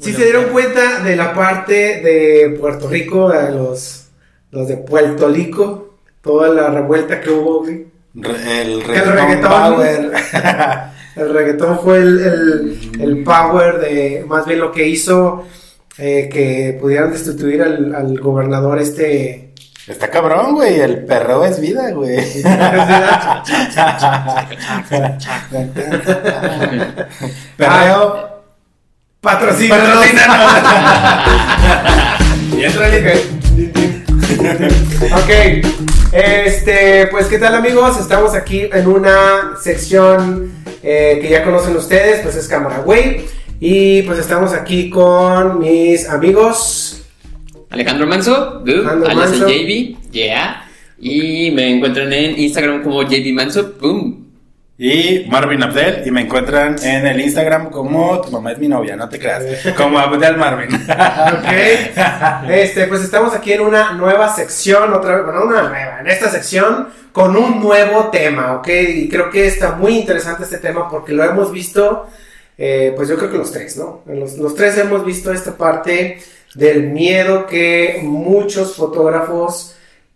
Sí se dieron cuenta de la parte de Puerto Rico, de los, los de Puerto Rico, toda la revuelta que hubo, güey. Re- el el reggaetón reggaetón. power. El reggaetón fue el, el, el power de, más bien lo que hizo eh, que pudieran destituir al, al gobernador este. Está cabrón, güey. El perreo es vida, güey. Perreo. Patrocínanos. Y entra el- Ok, este, pues qué tal amigos, estamos aquí en una sección eh, que ya conocen ustedes, pues es Cámara Güey, y pues estamos aquí con mis amigos, Alejandro Manso, Alejandro Manso. JB, yeah. Y me encuentran en Instagram como JB Manso, boom. Y Marvin Abdel. Y me encuentran en el Instagram como tu mamá es mi novia, no te creas. Como Abdel Marvin. ok, este, pues estamos aquí en una nueva sección, otra vez, bueno, una nueva, en esta sección con un nuevo tema, ok, y creo que está muy interesante este tema porque lo hemos visto, eh, pues yo creo que los tres, ¿no? Los, los tres hemos visto esta parte del miedo que muchos fotógrafos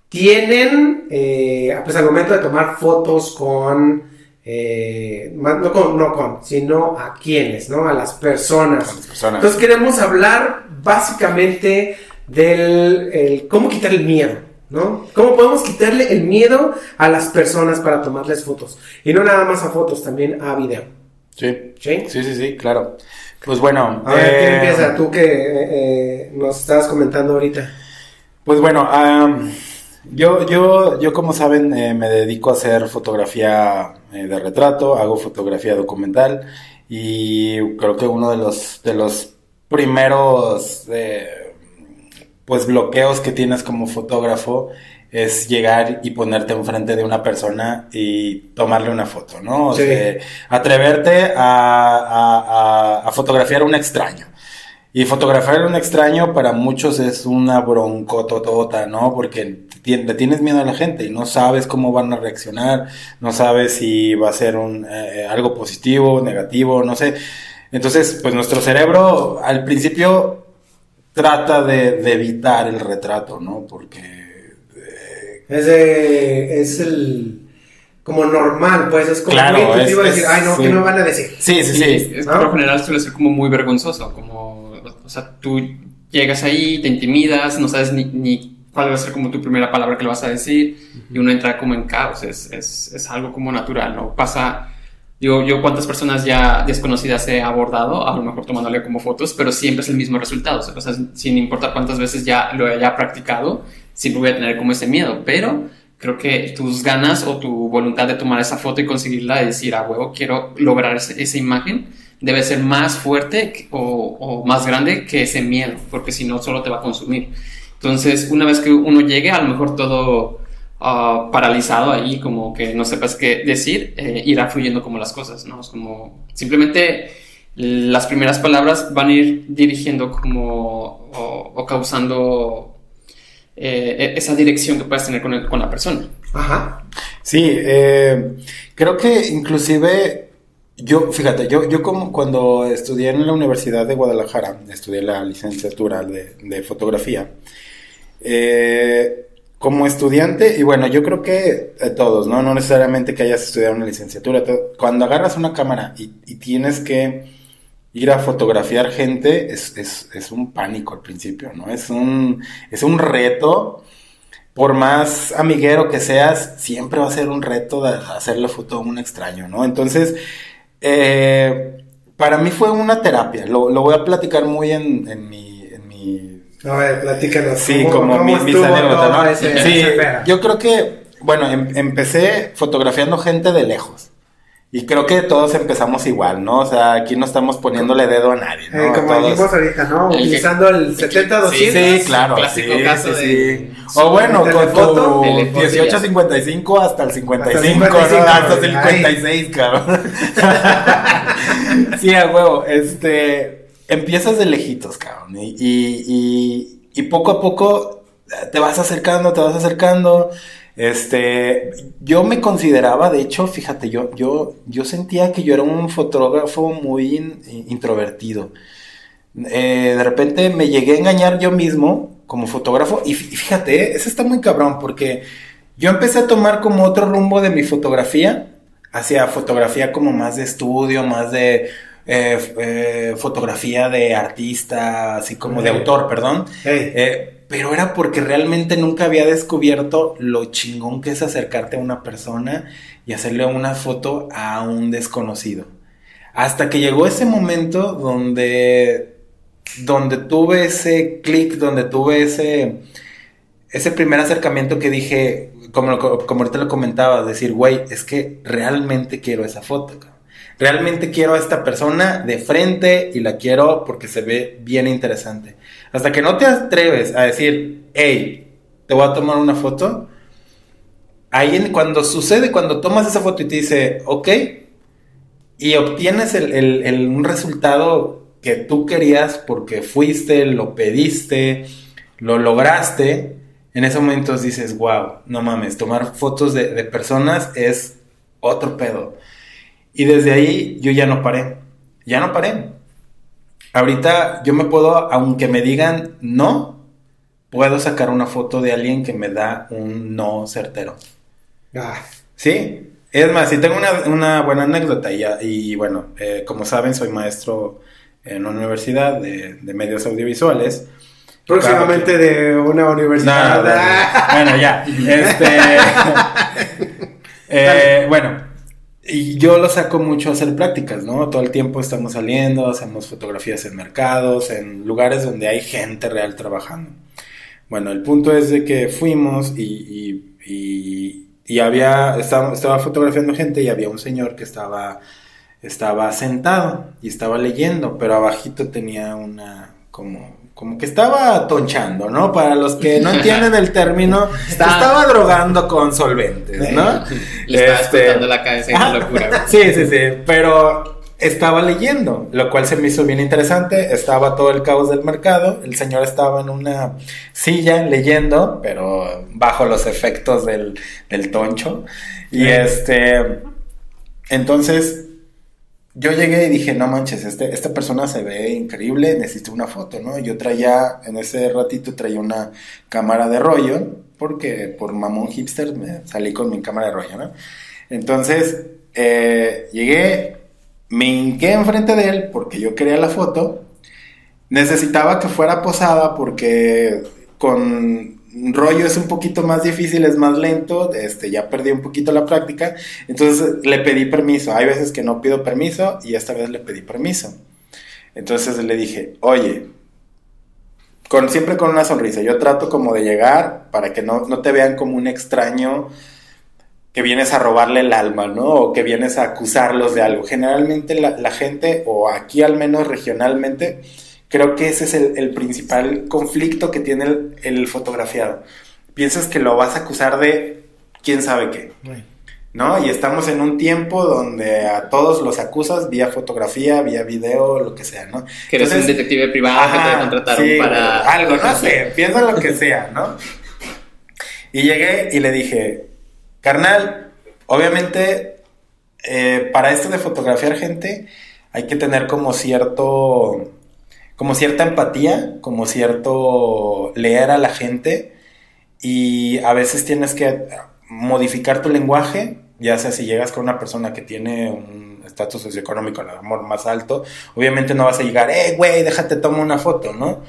tienen, eh, pues al momento de tomar fotos con, eh, no con, no con, sino a quienes, ¿no? A las personas. Con las personas. Entonces queremos hablar básicamente del el cómo quitar el miedo, ¿no? ¿Cómo podemos quitarle el miedo a las personas para tomarles fotos? Y no nada más a fotos, también a video. Sí. ¿Sí? Sí, sí, sí, claro. Pues bueno. A ver, ¿quién eh, empieza? Tú que eh, eh, nos estabas comentando ahorita. Pues bueno, am, yo, yo, yo como saben eh, me dedico a hacer fotografía eh, de retrato, hago fotografía documental y creo que uno de los, de los primeros eh, pues bloqueos que tienes como fotógrafo es llegar y ponerte enfrente de una persona y tomarle una foto, ¿no? O Sí. sea, atreverte a, a- a- a fotografiar a un extraño. Y fotografiar a un extraño para muchos es una broncototota, ¿no? Porque le tienes miedo a la gente y no sabes cómo van a reaccionar, no sabes si va a ser un, eh, algo positivo, negativo, no sé. Entonces, pues nuestro cerebro al principio trata de, de evitar el retrato, ¿no? Porque eh, Es, de- es el como normal, pues es como Claro, muy intuitivo es- decir, es- ay no, sí. ¿qué me van a decir? sí, sí, sí. Es, ¿no? Por lo general suele ser como muy vergonzoso, como, sea, tú llegas ahí, te intimidas, no sabes ni, ni cuál va a ser como tu primera palabra que le vas a decir, y uno entra como en caos, es, es, es algo como natural, ¿no? Pasa, digo, yo cuántas personas ya desconocidas he abordado, a lo mejor tomándole como fotos, pero siempre es el mismo resultado, o sea, sin importar cuántas veces ya lo haya practicado, siempre voy a tener como ese miedo, pero creo que tus ganas o tu voluntad de tomar esa foto y conseguirla y decir, a huevo, quiero lograr esa imagen, debe ser más fuerte o, o más grande que ese miedo, porque si no, solo te va a consumir. Entonces, una vez que uno llegue, a lo mejor todo ah, paralizado ahí, como que no sepas qué decir, eh, irá fluyendo como las cosas, ¿no? Es como simplemente las primeras palabras van a ir dirigiendo como o, o causando eh, esa dirección que puedes tener con, el- con la persona. Ajá. Sí, eh, creo que inclusive yo, fíjate, yo, yo como cuando estudié en la Universidad de Guadalajara, estudié la licenciatura de, fotografía, eh, como estudiante, y bueno, yo creo que eh, todos, ¿no? No necesariamente que hayas estudiado una licenciatura, cuando agarras una cámara y, tienes que ir a fotografiar gente, es, es, es un pánico al principio, ¿no? Es un, es un reto por más amiguero que seas, siempre va a ser un reto de hacerle foto a un extraño, ¿no? Entonces, eh, para mí fue una terapia. Lo, lo voy a platicar muy en, en mi, en mi A ver, platícanos. Sí, ¿cómo- como mi- mis anécdotas, ¿no? ese- Sí, ese yo creo que, bueno, em- empecé fotografiando gente de lejos. Y creo que todos empezamos igual, ¿no? O sea, aquí no estamos poniéndole dedo a nadie, ¿no? Eh, como Todos- dijimos ahorita, ¿no? El que- Utilizando el 70-200. Sí, claro. Clásico sí, caso sí, de- sí. O bueno, con tu telefoto, 1855 hasta el 55, Hasta el ¿no? 55, Hasta el ay. 56, cabrón. sí, a huevo. Este, empiezas de lejitos, cabrón. Y, y, y, y poco a poco te vas acercando, te vas acercando. Este, yo me consideraba, de hecho, fíjate, yo, yo, yo sentía que yo era un fotógrafo muy in- introvertido. eh, de repente me llegué a engañar yo mismo como fotógrafo y fíjate, eh, eso está muy cabrón porque yo empecé a tomar como otro rumbo de mi fotografía hacia fotografía como más de estudio, más de eh, eh, fotografía de artista, así como de autor, perdón. Eh, pero era porque realmente nunca había descubierto lo chingón que es acercarte a una persona y hacerle una foto a un desconocido. Hasta que llegó ese momento donde, donde tuve ese clic, donde tuve ese, ese primer acercamiento que dije, como, como ahorita lo comentaba, decir, güey, es que realmente quiero esa foto. Realmente quiero a esta persona de frente y la quiero porque se ve bien interesante. Hasta que no te atreves a decir, hey, te voy a tomar una foto. Ahí cuando sucede, cuando tomas esa foto y te dice, ok, y obtienes un resultado que tú querías porque fuiste, lo pediste, lo lograste, en ese momento dices, wow, no mames, tomar fotos de, de personas es otro pedo. Y desde ahí yo ya no paré. Ya no paré. Ahorita yo me puedo, aunque me digan no, puedo sacar una foto de alguien que me da un no certero. Ah. Sí. Es más, si tengo una, buena anécdota y, y bueno, eh, como saben, soy maestro en una universidad de, medios audiovisuales. Próximamente de una universidad. bueno, ya. Este, eh, bueno, y yo lo saco mucho a hacer prácticas, ¿no? Todo el tiempo estamos saliendo, hacemos fotografías en mercados, en lugares donde hay gente real trabajando. Bueno, el punto es de que fuimos y, y, y, había, estaba, estaba, fotografiando gente y había un señor que estaba, estaba sentado y estaba leyendo, pero abajito tenía una, como, como que estaba tonchando, ¿no? Para los que no entienden el término, estaba drogando con solventes, ¿no? Le estaba este... la cabeza y locura. sí, sí, sí, pero estaba leyendo, lo cual se me hizo bien interesante, estaba todo el caos del mercado, el señor estaba en una silla leyendo, pero bajo los efectos del, del toncho, y este, entonces yo llegué y dije, no manches, este, esta persona se ve increíble, necesito una foto, ¿no? Yo traía, en ese ratito traía una cámara de rollo, porque por mamón hipster me salí con mi cámara de rollo, ¿no? Entonces, eh, llegué, me hinqué enfrente de él porque yo quería la foto, necesitaba que fuera posada porque con rollo es un poquito más difícil, es más lento, este, ya perdí un poquito la práctica, entonces le pedí permiso. Hay veces que no pido permiso y esta vez le pedí permiso. Entonces le dije, oye, con, siempre con una sonrisa, yo trato como de llegar para que no, te vean como un extraño que vienes a robarle el alma, ¿no? O que vienes a acusarlos de algo. Generalmente la gente, o aquí al menos regionalmente, Creo que ese es el, principal conflicto que tiene el, fotografiado. Piensas que lo vas a acusar de quién sabe qué. ¿No? Y estamos en un tiempo donde a todos los acusas vía fotografía, vía video, lo que sea, ¿no? Que eres un detective privado que te contrataron para... Algo, no sé, piensa lo que sea, ¿no? Y llegué y le dije, carnal, obviamente, eh, para esto de fotografiar gente, hay que tener como cierto como cierta empatía, como cierto leer a la gente y a veces tienes que modificar tu lenguaje, ya sea si llegas con una persona que tiene un estatus socioeconómico, el amor más alto, obviamente no vas a llegar, eh, güey, déjate tomar una foto, ¿no?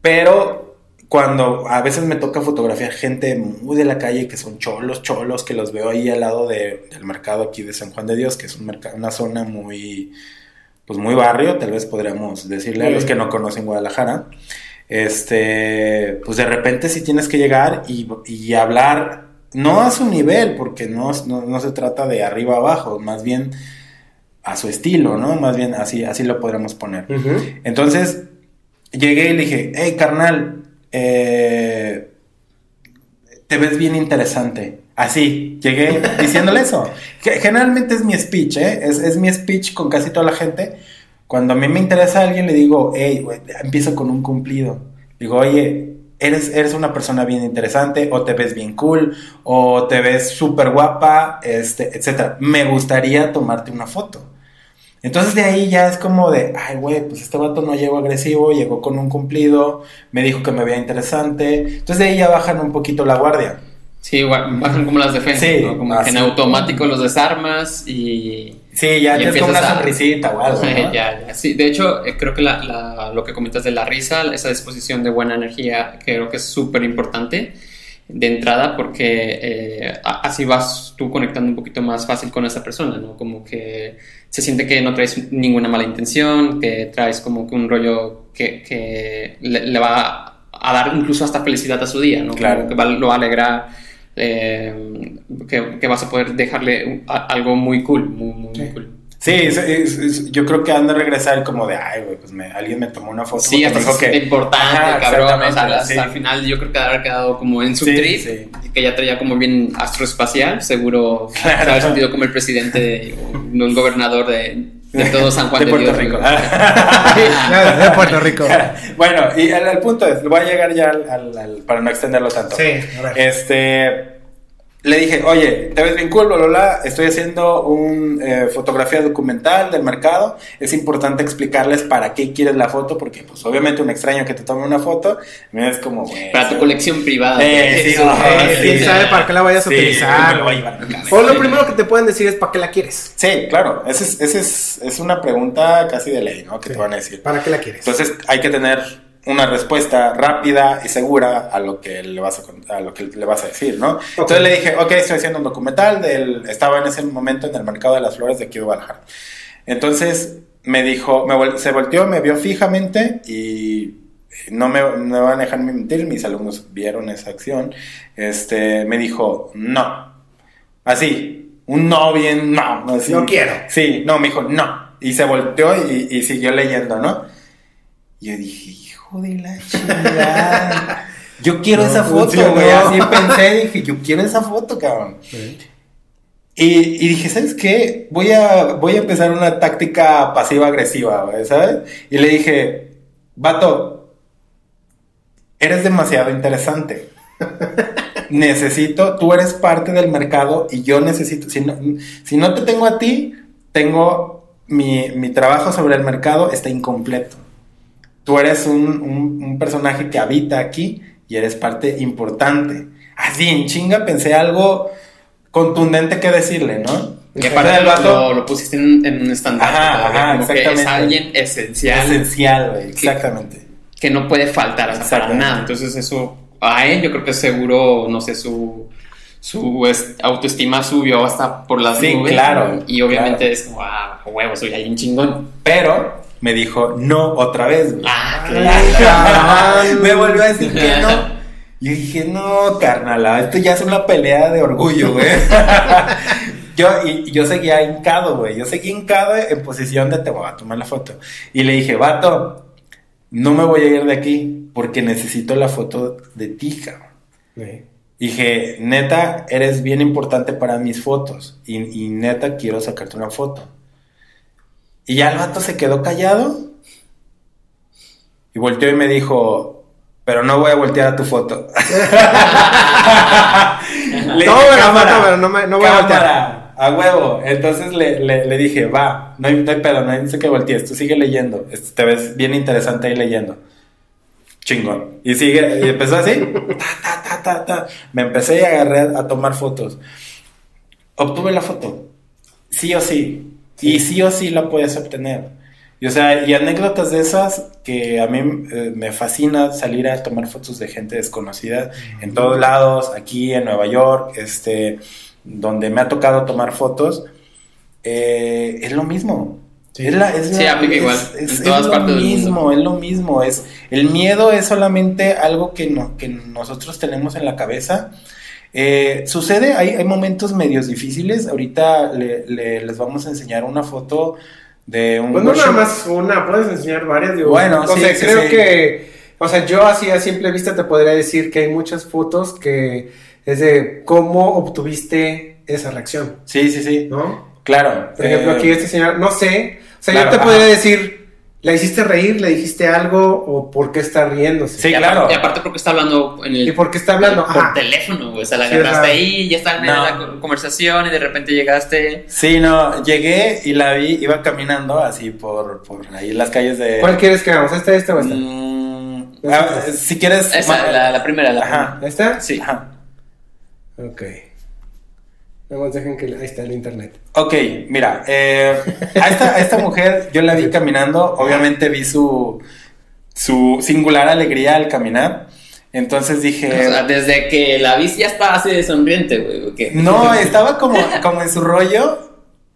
Pero cuando a veces me toca fotografiar gente muy de la calle que son cholos, cholos, que los veo ahí al lado del mercado aquí de San Juan de Dios, que es un una zona muy pues muy barrio, tal vez podríamos decirle a los que no conocen Guadalajara. Este, pues de repente si tienes que llegar y, hablar, no a su nivel, porque no, no, se trata de arriba abajo, más bien a su estilo, ¿no? Más bien así, así lo podríamos poner. Entonces, llegué y le dije, hey, carnal, eh, te ves bien interesante. Así, llegué diciéndole eso. Generalmente es mi speech, ¿eh? Es, mi speech con casi toda la gente. Cuando a mí me interesa a alguien, le digo, hey, empiezo con un cumplido. Digo, oye, eres, eres una persona bien interesante, o te ves bien cool, o te ves súper guapa, este, etc. Me gustaría tomarte una foto. Entonces de ahí ya es como de, ay, güey, pues este vato no llegó agresivo, llegó con un cumplido, me dijo que me veía interesante. Entonces de ahí ya bajan un poquito la guardia. Sí, bajan como las defensas, Sí, ¿no? Como así. que en automático los desarmas y... Sí, ya tienes como una sonrisita o algo, ¿no? ya, ya. Sí, de hecho, eh, creo que la- la- lo que comentas de la risa, esa disposición de buena energía, creo que es súper importante de entrada porque eh, así vas tú conectando un poquito más fácil con esa persona, ¿no? Como que se siente que no traes ninguna mala intención, que traes como que un rollo que, que le, le va a dar incluso hasta felicidad a su día, ¿no? Como Claro. que va- lo va a alegrar, eh, que, que vas a poder dejarle a- algo muy cool, muy, muy, muy cool. Sí, es- es- es- yo creo que han de regresar como de, ay, güey, pues me, alguien me tomó una foto. Sí, hasta se siente importante, Ajá, cabrón. O sea, hasta sí. al final yo creo que haber quedado como en su Sí, trip, sí. que ya traía como bien astroespacial, seguro se haber sentido como el presidente o un gobernador de, de todo San Juan de de, Puerto Dios. Rico. de Puerto Rico. bueno, y el, el punto es, voy a llegar ya al, al- al- para no extenderlo tanto. Sí, a ver. Este, le dije, oye, te ves bien cool, bla, bla, bla. Estoy haciendo un eh, fotografía documental del mercado. Es importante explicarles para qué quieres la foto, porque pues obviamente un extraño que te tome una foto, es como. Para tu colección privada. Eh, sí, eh, ¿Quién sí. sabe para qué la vayas a Sí, utilizar? lo voy a llevar a mi casa. O lo primero que te pueden decir es para qué la quieres. Sí, claro, esa es, ese es, es una pregunta casi de ley, ¿no? Que Sí. te van a decir. ¿Para qué la quieres? Entonces hay que tener una respuesta rápida y segura a lo que le vas a, a, lo que le vas a decir, ¿no? Entonces le dije, ok, estoy haciendo un documental, del, estaba en ese momento en el mercado de las flores de aquí de Guadalajara. Entonces me dijo, me vol- se volteó, me vio fijamente y no me, no me van a dejar mentir, mis alumnos vieron esa acción, este, me dijo, no, así, un no bien, no, así. No quiero. Sí, no, me dijo, no. Y se volteó y, y siguió leyendo, ¿no? Y yo dije, hijo de la chingada. Yo quiero No esa foto, güey. Así pensé, dije, yo quiero esa foto, cabrón. Y, y dije, ¿sabes qué? Voy a, voy a empezar una táctica pasiva-agresiva, güey, ¿sabes? Y le dije, vato, eres demasiado interesante. necesito, tú eres parte del mercado y yo necesito, si no, si no te tengo a ti, tengo mi, mi trabajo sobre el mercado está incompleto. Tú eres un, un- un personaje que habita aquí y eres parte importante. Así, en chinga, pensé algo contundente que decirle, ¿no? Que aparte el vato- lo- lo pusiste en, en un estandarte, Ajá, como que es exactamente. alguien esencial Esencial, güey, exactamente. que no puede faltar hasta para Exactamente. nada. Entonces eso a él yo creo que seguro, no sé, su, su es- autoestima subió hasta por las Sí, nubes. claro, Y obviamente claro. es como, ah, huevo, soy alguien chingón. Pero me dijo no otra vez. Ah, cabrón. me volvió a decir que no. Yo dije, no, carnal, esto ya es una pelea de orgullo, güey. yo, y, y yo seguía hincado, güey. Yo seguía hincado en posición de te voy a tomar la foto. Y le dije, vato, no me voy a ir de aquí porque necesito la foto de ti, cabrón. Sí. Dije, neta, eres bien importante para mis fotos. Y, y neta, quiero sacarte una foto. Y ya el vato se quedó callado. Y volteó y me dijo, pero no voy a voltear a tu foto. Le dije, foto, pero no me- no voy a voltear. "Cámara, A huevo. Entonces le, le- le dije, va, no hay, no hay pedo, no hay no sé que voltees, tú sigue leyendo. Este, Te ves bien interesante ahí leyendo. Chingón. Y sigue, y empezó así. Ta, ta, ta, ta, ta. Me empecé y agarré a, a tomar fotos. Obtuve la foto. Sí o sí. Y sí o sí la puedes obtener. Y, o sea, y anécdotas de esas que a mí eh, me fascina salir a tomar fotos de gente desconocida en todos lados, aquí en Nueva York, este, donde me ha tocado tomar fotos, eh, es lo mismo. Sí. Es la- es Sí, la- aplica es- igual, es- en es todas lo partes del mismo, mundo. es lo mismo. Es, el miedo es solamente algo que, no, que nosotros tenemos en la cabeza. Eh, sucede, hay, hay momentos medios difíciles. Ahorita le- le- les vamos a enseñar una foto de un Pues no nada más una, puedes enseñar varias. Digo, Bueno, o sí, sea, sí, creo sí. que, o sea, yo así a simple vista te podría decir que hay muchas fotos que es de cómo obtuviste esa reacción, Sí, sí, sí. ¿no? Claro. Por ejemplo, eh, aquí este señor, no sé, o sea, claro, yo te podría decir, ¿La hiciste reír? ¿Le dijiste algo? ¿O por qué está riéndose? Sí, y claro. Aparte, y aparte porque está hablando en el... ¿Y por qué está hablando? Por Ajá. teléfono, güey. O sea, la Sí, agarraste ahí, ya está en medio de no. la co- conversación y de repente llegaste... Sí, no, llegué y la vi, iba caminando así por, por ahí en las calles de... ¿Cuál quieres que hagamos? ¿Esta, esta o esta? Mm, ah, si quieres... Esa, la, la primera, la Ajá. ¿Esta? Sí. Ajá. Ok. Nada más dejen que... Ahí está el internet. Ok, mira, eh, a, esta, a esta mujer yo la vi caminando, obviamente vi su, su singular alegría al caminar, entonces dije... O sea, desde que la viste ya estaba así de sonriente, güey. No, estaba como, como en su rollo,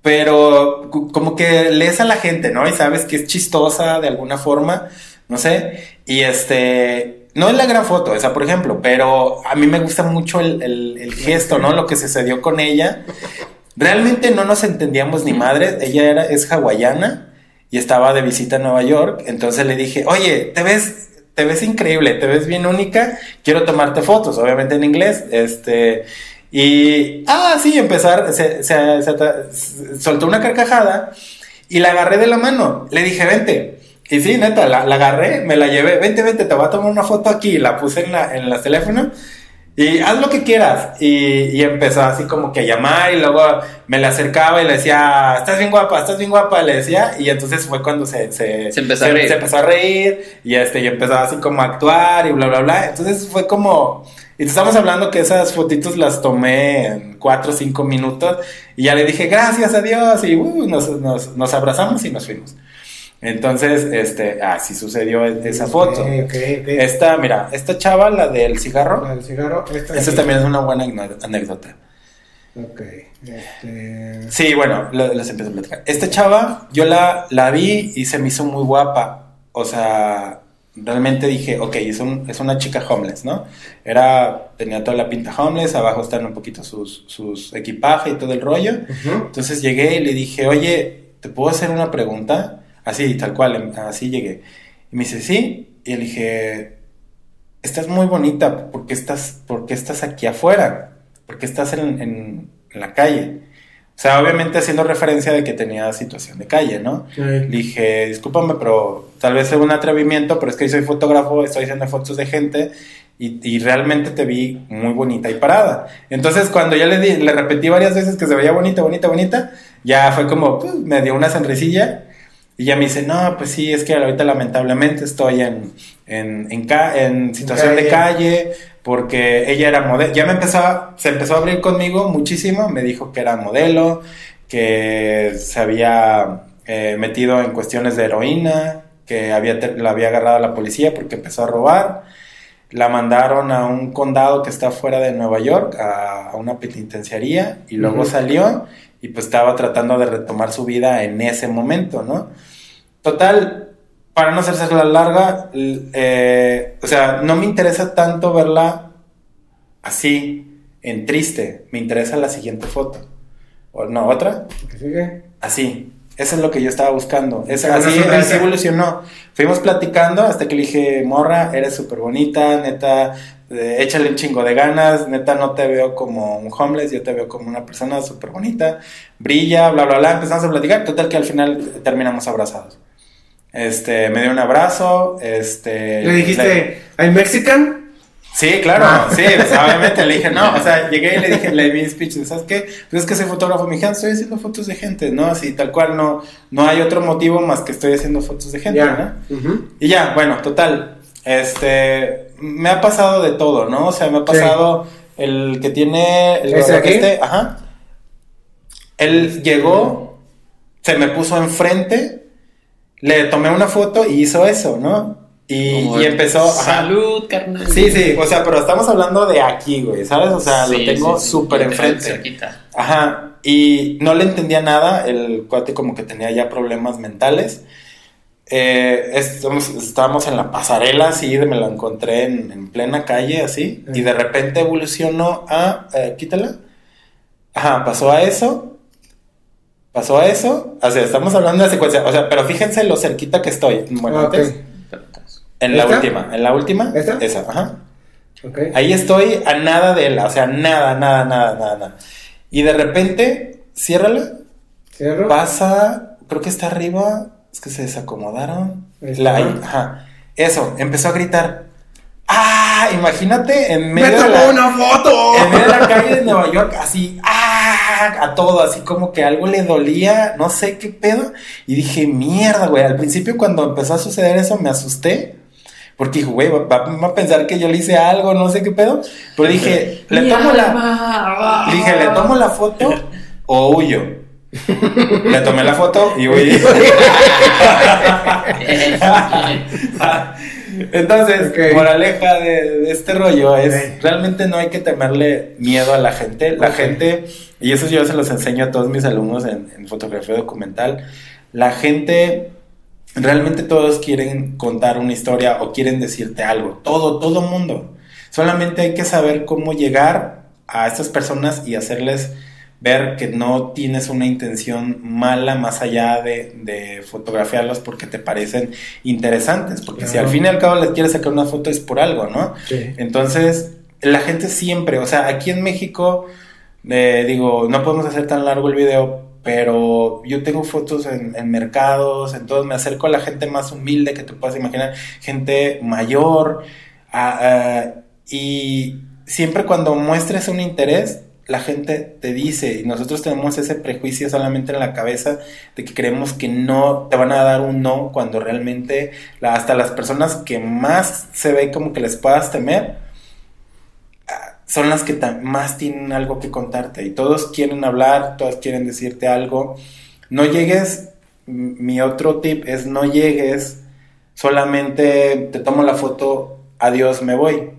pero como que lees a la gente, ¿no? Y sabes que es chistosa de alguna forma, no sé. Y este, no es la gran foto, esa por ejemplo, pero a mí me gusta mucho el, gesto, ¿no? Lo que sucedió con ella. Realmente no nos entendíamos ni madre, ella era, es hawaiana y estaba de visita a Nueva York, entonces le dije, oye, te ves... Te ves increíble, te ves bien única, quiero tomarte fotos, obviamente en inglés, este, y, ah, sí, empezar, se, soltó una carcajada y la agarré de la mano. Le dije, vente. Y sí, neta, la, la agarré, me la llevé, vente, vente, te voy a tomar una foto aquí. La puse en la, en los teléfonos y haz lo que quieras. Y, y empezó así como que a llamar y luego me le acercaba y le decía, estás bien guapa, estás bien guapa, le decía. Y entonces fue cuando se, se, Se empezó a reír. se empezó a reír y, este, y empezó así como a actuar y bla, bla, bla. Entonces fue como... Y te estamos hablando que esas fotitos las tomé en cuatro o cinco minutos y ya le dije gracias a Dios y uh, nos, nos, nos abrazamos y nos fuimos. Entonces, este, así sucedió esa foto. Esta, mira, esta chava, la del cigarro, La del cigarro. Esta esa también es una buena anécdota. Ok. Este... Sí, bueno, les empiezo a platicar. Esta chava, yo la, la vi y se me hizo muy guapa. O sea, realmente dije, ok, es, un- es una chica homeless, ¿no? Era, tenía toda la pinta homeless, abajo están un poquito sus, sus equipaje y todo el rollo. Entonces llegué y le dije, oye, ¿te puedo hacer una pregunta? Así, tal cual, em- así llegué. Y me dice, sí. Y le dije, estás muy bonita, ¿por qué estás, por qué estás aquí afuera? ¿Por qué estás en, en- en la calle? O sea, obviamente haciendo referencia de que tenía situación de calle, ¿no? Le dije, discúlpame, pero tal vez sea un atrevimiento, pero es que soy fotógrafo, estoy haciendo fotos de gente y, y realmente te vi muy bonita y parada. Entonces, cuando ya le, di- le repetí varias veces que se veía bonita, bonita, bonita, ya fue como, pues, me dio una sonrisilla y ya me dice, no, pues sí, es que ahorita lamentablemente estoy en, en, en, ca- en situación de calle, porque ella era modelo, ya me empezó, a- se empezó a abrir conmigo muchísimo, me dijo que era modelo, que se había eh, metido en cuestiones de heroína, que había, la había agarrado la policía porque empezó a robar, la mandaron a un condado que está fuera de Nueva York, a, a una penitenciaría, y luego salió y pues estaba tratando de retomar su vida en ese momento, ¿no? Total, para no hacerse la larga, eh, o sea, no me interesa tanto verla así, en triste, me interesa la siguiente foto. O no, otra, ¿Qué sigue? así. Eso es lo que yo estaba buscando. Es, Una así, así evolucionó. Fuimos platicando hasta que le dije, morra, eres súper bonita, neta, échale un chingo de ganas, neta, no te veo como un homeless, yo te veo como una persona súper bonita, brilla, bla, bla, bla. Empezamos a platicar, total que al final terminamos abrazados. Este, me dio un abrazo, este... ¿Le dijiste, ¿I'm Mexican? Sí, claro, Ah. sí, obviamente le dije, no, o sea, llegué y le dije, le di speech, ¿sabes qué? Pues es que soy fotógrafo, me dijeron, estoy haciendo fotos de gente, ¿no? Así, tal cual, no, no hay otro motivo más que estoy haciendo fotos de gente, Ya. ¿no? Y ya, bueno, total, este, me ha pasado de todo, ¿no? O sea, me ha pasado el que tiene, el este, ajá, él llegó, se me puso enfrente, le tomé una foto y hizo eso, ¿no? Y, empezó, ajá. Salud, carnal. Sí, sí, o sea, pero estamos hablando de aquí, güey, ¿sabes? O sea, Sí, lo tengo sí, sí. súper enfrente. cerquita. Ajá, y no le entendía nada, el cuate como que tenía ya problemas mentales. Eh, estamos- estábamos en la pasarela, así, me la encontré en, en plena calle, así, y de repente evolucionó a, eh, quítala. Ajá, pasó a eso, pasó a eso, o sea, estamos hablando de secuencia, o sea, pero fíjense lo cerquita que estoy. Bueno, Ah, ok. antes, en la última, en la última, ¿Esta? esa, ajá. Ok. Ahí estoy a nada de él, o sea, nada, nada, nada, nada, nada. Y de repente, ciérrala, Cierro. pasa, creo que está arriba, es que se desacomodaron. La- ajá. Eso, empezó a gritar. ¡Ah! Imagínate en ¡Me medio de la, una foto! en medio de la calle de Nueva York, así, ¡ah! A todo, así como que algo le dolía, no sé qué pedo. Y dije, mierda, güey. Al principio, cuando empezó a suceder eso, me asusté. Porque dije, güey, va, va- va a pensar que yo le hice algo, no sé qué pedo. Pero dije, le tomo la. Dije, ¿le tomo la foto o huyo? Le tomé la foto y huí. Entonces, Ok. moraleja de, de este rollo es, realmente no hay que temerle miedo a la gente. La gente, y eso yo se los enseño a todos mis alumnos en, en fotografía documental, la gente, realmente todos quieren contar una historia o quieren decirte algo. Todo, todo mundo. Solamente hay que saber cómo llegar a estas personas y hacerles ver que no tienes una intención mala más allá de, de fotografiarlos porque te parecen interesantes. Porque si al fin y al cabo les quieres sacar una foto es por algo, ¿no? Sí. Entonces, la gente siempre, o sea, aquí en México, eh, digo, no podemos hacer tan largo el video, pero yo tengo fotos en, en mercados, entonces me acerco a la gente más humilde que te puedas imaginar, gente mayor, y siempre cuando muestres un interés, la gente te dice, y nosotros tenemos ese prejuicio solamente en la cabeza de que creemos que no te van a dar un no cuando realmente hasta las personas que más se ve como que les puedas temer ah, son las que más tienen algo que contarte y todos quieren hablar, todos quieren decirte algo. No llegues, mi otro tip es no llegues, solamente te tomo la foto, adiós, me voy.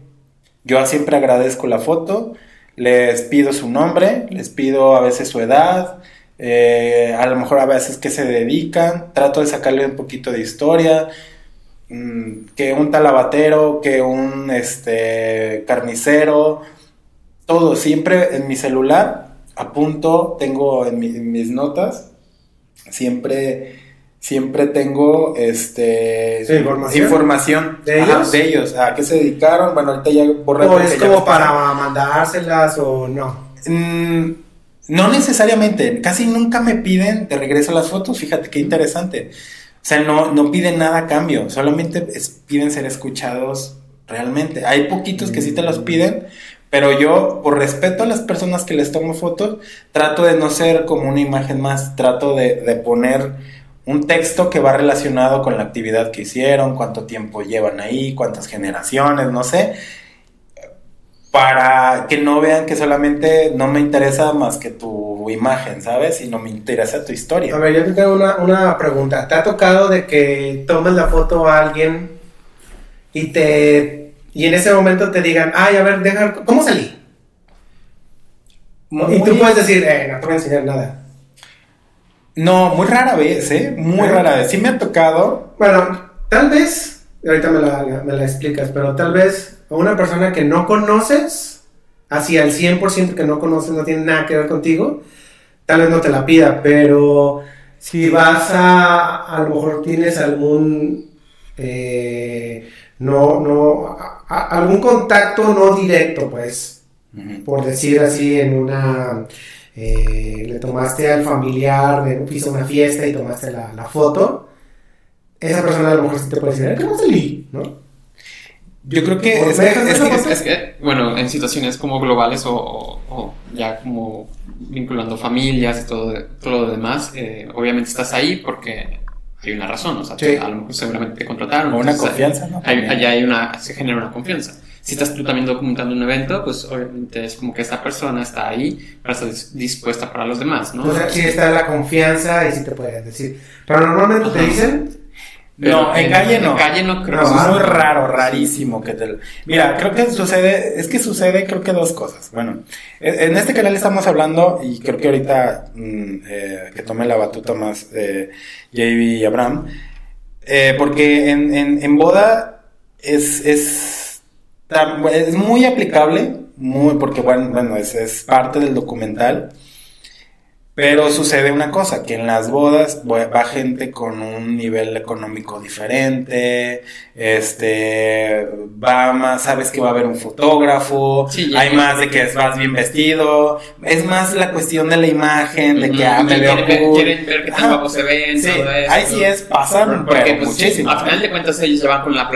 Yo siempre agradezco la foto, les pido su nombre, les pido a veces su edad, eh, a lo mejor a veces qué se dedican, trato de sacarle un poquito de historia, mm, que un talabatero, que un este, carnicero, todo, siempre en mi celular apunto, tengo en, mi- en mis notas, siempre, siempre tengo este, Sí, información. información ¿De Ajá, ellos? de ellos, a qué se dedicaron, bueno, ahorita ya borré ¿O es como para mandárselas o no? Mm, no necesariamente, casi nunca me piden de regreso las fotos, fíjate qué interesante. O sea, no, no piden nada a cambio, solamente es- piden ser escuchados realmente. Hay poquitos que sí te los piden, pero yo, por respeto a las personas que les tomo fotos, trato de no ser como una imagen más, trato de, de poner un texto que va relacionado con la actividad que hicieron, cuánto tiempo llevan ahí, cuántas generaciones, no sé para que no vean que solamente no me interesa más que tu imagen, ¿sabes? Sino me interesa tu historia. A ver, yo te tengo una, una pregunta. ¿Te ha tocado de que tomes la foto a alguien y te y en ese momento te digan, ay, a ver, deja, ¿cómo salí? Muy- Y tú puedes decir, eh, no te voy a enseñar nada. No, muy rara vez, ¿eh? Muy ¿Eh? rara vez. Sí me ha tocado. Bueno, tal vez, ahorita me la, me la explicas, pero tal vez a una persona que no conoces, así al 100% que no conoces, no tiene nada que ver contigo, tal vez no te la pida, pero si vas a, a lo mejor tienes algún, eh, no, no, a- a- algún contacto no directo, pues, por decir así, en una, eh, le tomaste al familiar, de, hizo una fiesta y tomaste la, la foto, esa persona a lo mejor sí te puede decir, "Eh, ¿cómo salí? ¿No? Yo creo que ¿Por es, qué es foto? Es que, bueno, en situaciones como globales o, o- o ya como vinculando familias y todo, todo lo demás, eh, obviamente estás ahí porque hay una razón, o sea, Sí. te- a lo mejor seguramente te contrataron. O una confianza, ¿no? Hay, allá hay una, se genera una confianza. Si estás tú también documentando un evento, pues obviamente es como que esta persona está ahí para estar dis- dispuesta para los demás, ¿no? O sea, sí está la confianza y sí te pueden decir. Pero normalmente te Ajá. dicen, Pero no, en calle no. En calle no creo. No, es ah. muy raro, rarísimo que te... Mira, creo que sucede, es que sucede creo que dos cosas. Bueno, en en este canal estamos hablando y creo que ahorita mm, eh, que tome la batuta más eh, JB y Abraham, eh, porque en, en, en boda es, es, es muy aplicable, muy, porque bueno, bueno es, es parte del documental, Pero sucede una cosa, que en las bodas va gente con un nivel económico diferente, este, va más, sabes que va a haber un fotógrafo, hay más de que vas bien vestido, es más la cuestión de la imagen, de que ah, me veo quieren, quieren ver qué tan se ven, sí, Ahí sí es, pasan, Porque, pues, muchísimo. Al final de cuentas ellos ya van con la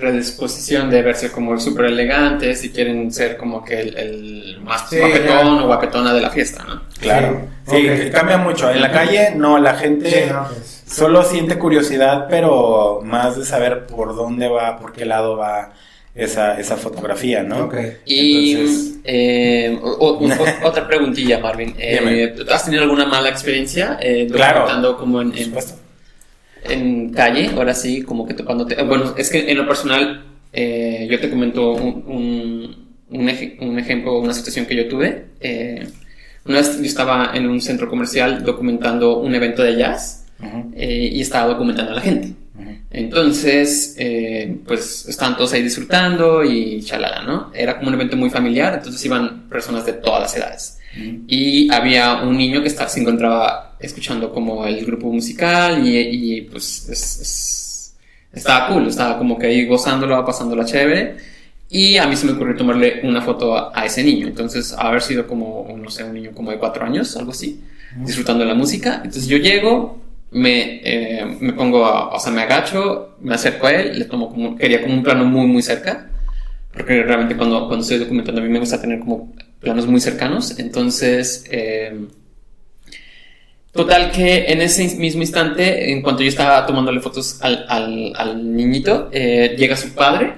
predisposición de verse como súper elegantes y quieren ser como que el, más guapetón o guapetona de la fiesta, ¿no? Claro. Sí, cambia mucho. En la calle, no, la gente pues. solo siente curiosidad, pero más de saber por dónde va, por qué lado va esa, esa fotografía, ¿no? Y eh, otra preguntilla, Marvin. Eh, ¿Has tenido alguna mala experiencia eh, claro, como en, en, calle? Ahora sí, como que tocándote. Bueno, es que en lo personal, eh, yo te comento un, un, un, un, ejemplo, una situación que yo tuve. Eh, una vez yo estaba en un centro comercial documentando un evento de jazz eh, y estaba documentando a la gente. Entonces, eh, pues estaban todos ahí disfrutando y chalala, ¿no? Era como un evento muy familiar, entonces iban personas de todas las edades. Y había un niño que se encontraba escuchando como el grupo musical y, pues estaba cool, estaba como que ahí gozándolo, pasándola chévere. Y a mí se me ocurrió tomarle una foto a, ese niño. Entonces, haber sido como, no sé, un niño como de cuatro años, algo así, disfrutando de la música. Entonces yo llego, me, eh, me pongo, a, o sea, me agacho, me acerco a él, le tomo como, quería como un plano muy, muy cerca. Porque realmente cuando, cuando estoy documentando a mí me gusta tener como planos muy cercanos. Entonces, eh, Total que en ese mismo instante, en cuanto yo estaba tomándole fotos al, al, al niñito, eh, llega su padre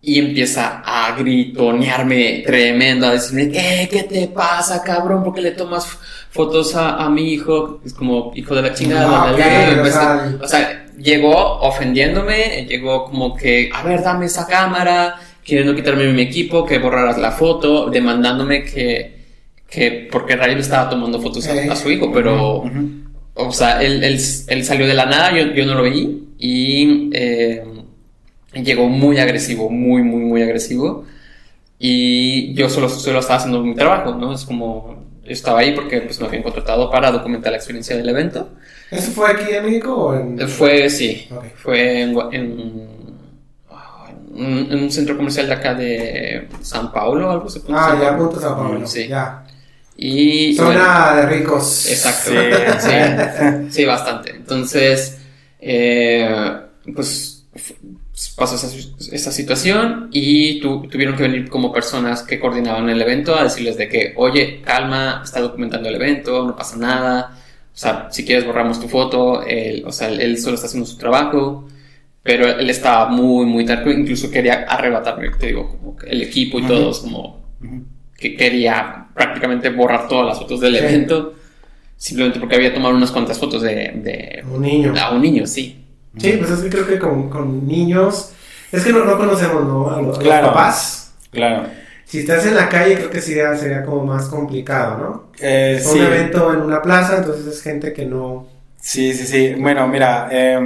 y empieza a gritonearme tremendo, a decirme, ¿qué? ¿Qué te pasa, cabrón? ¿Por qué le tomas fotos a, mi hijo? Es como hijo de la chingada. o, sea, llegó ofendiéndome, llegó como que, a ver, dame esa cámara, queriendo quitarme mi equipo, que borraras la foto, demandándome que, que porque Ray le estaba tomando fotos a, su hijo, pero, o sea, él, él, él, salió de la nada, yo, yo no lo vi y... Eh, llegó muy agresivo, muy, muy, muy agresivo. Y yo solo, solo estaba haciendo mi trabajo, ¿no? Es como, estaba ahí porque pues, me habían contratado para documentar la experiencia del evento. ¿Eso fue aquí en México o en...? Fue, sí. Fue en, en, un centro comercial de acá de San Paulo, algo se puede Ah, ya, punto San Paulo. Sí. Ya. Y, Zona de ricos. Exacto. Sí, sí, bastante. Entonces, eh, pues pasó esa, situación y tuvieron que venir como personas que coordinaban el evento a decirles de que, oye, calma, está documentando el evento, no pasa nada, o sea, si quieres borramos tu foto, él, o sea, él solo está haciendo su trabajo, pero él estaba muy, muy tarde, incluso quería arrebatarme, te digo, como el equipo y todos, como que quería prácticamente borrar todas las fotos del evento, simplemente porque había tomado unas cuantas fotos de, de un niño. A un niño, sí. Sí, pues es que creo que con, con niños, es que no, no conocemos ¿no? a, los, papás. Claro. Si estás en la calle, creo que sería, sería como más complicado, ¿no? Eh, un evento en una plaza, entonces es gente que no... Sí, sí, sí. Bueno, mira, eh,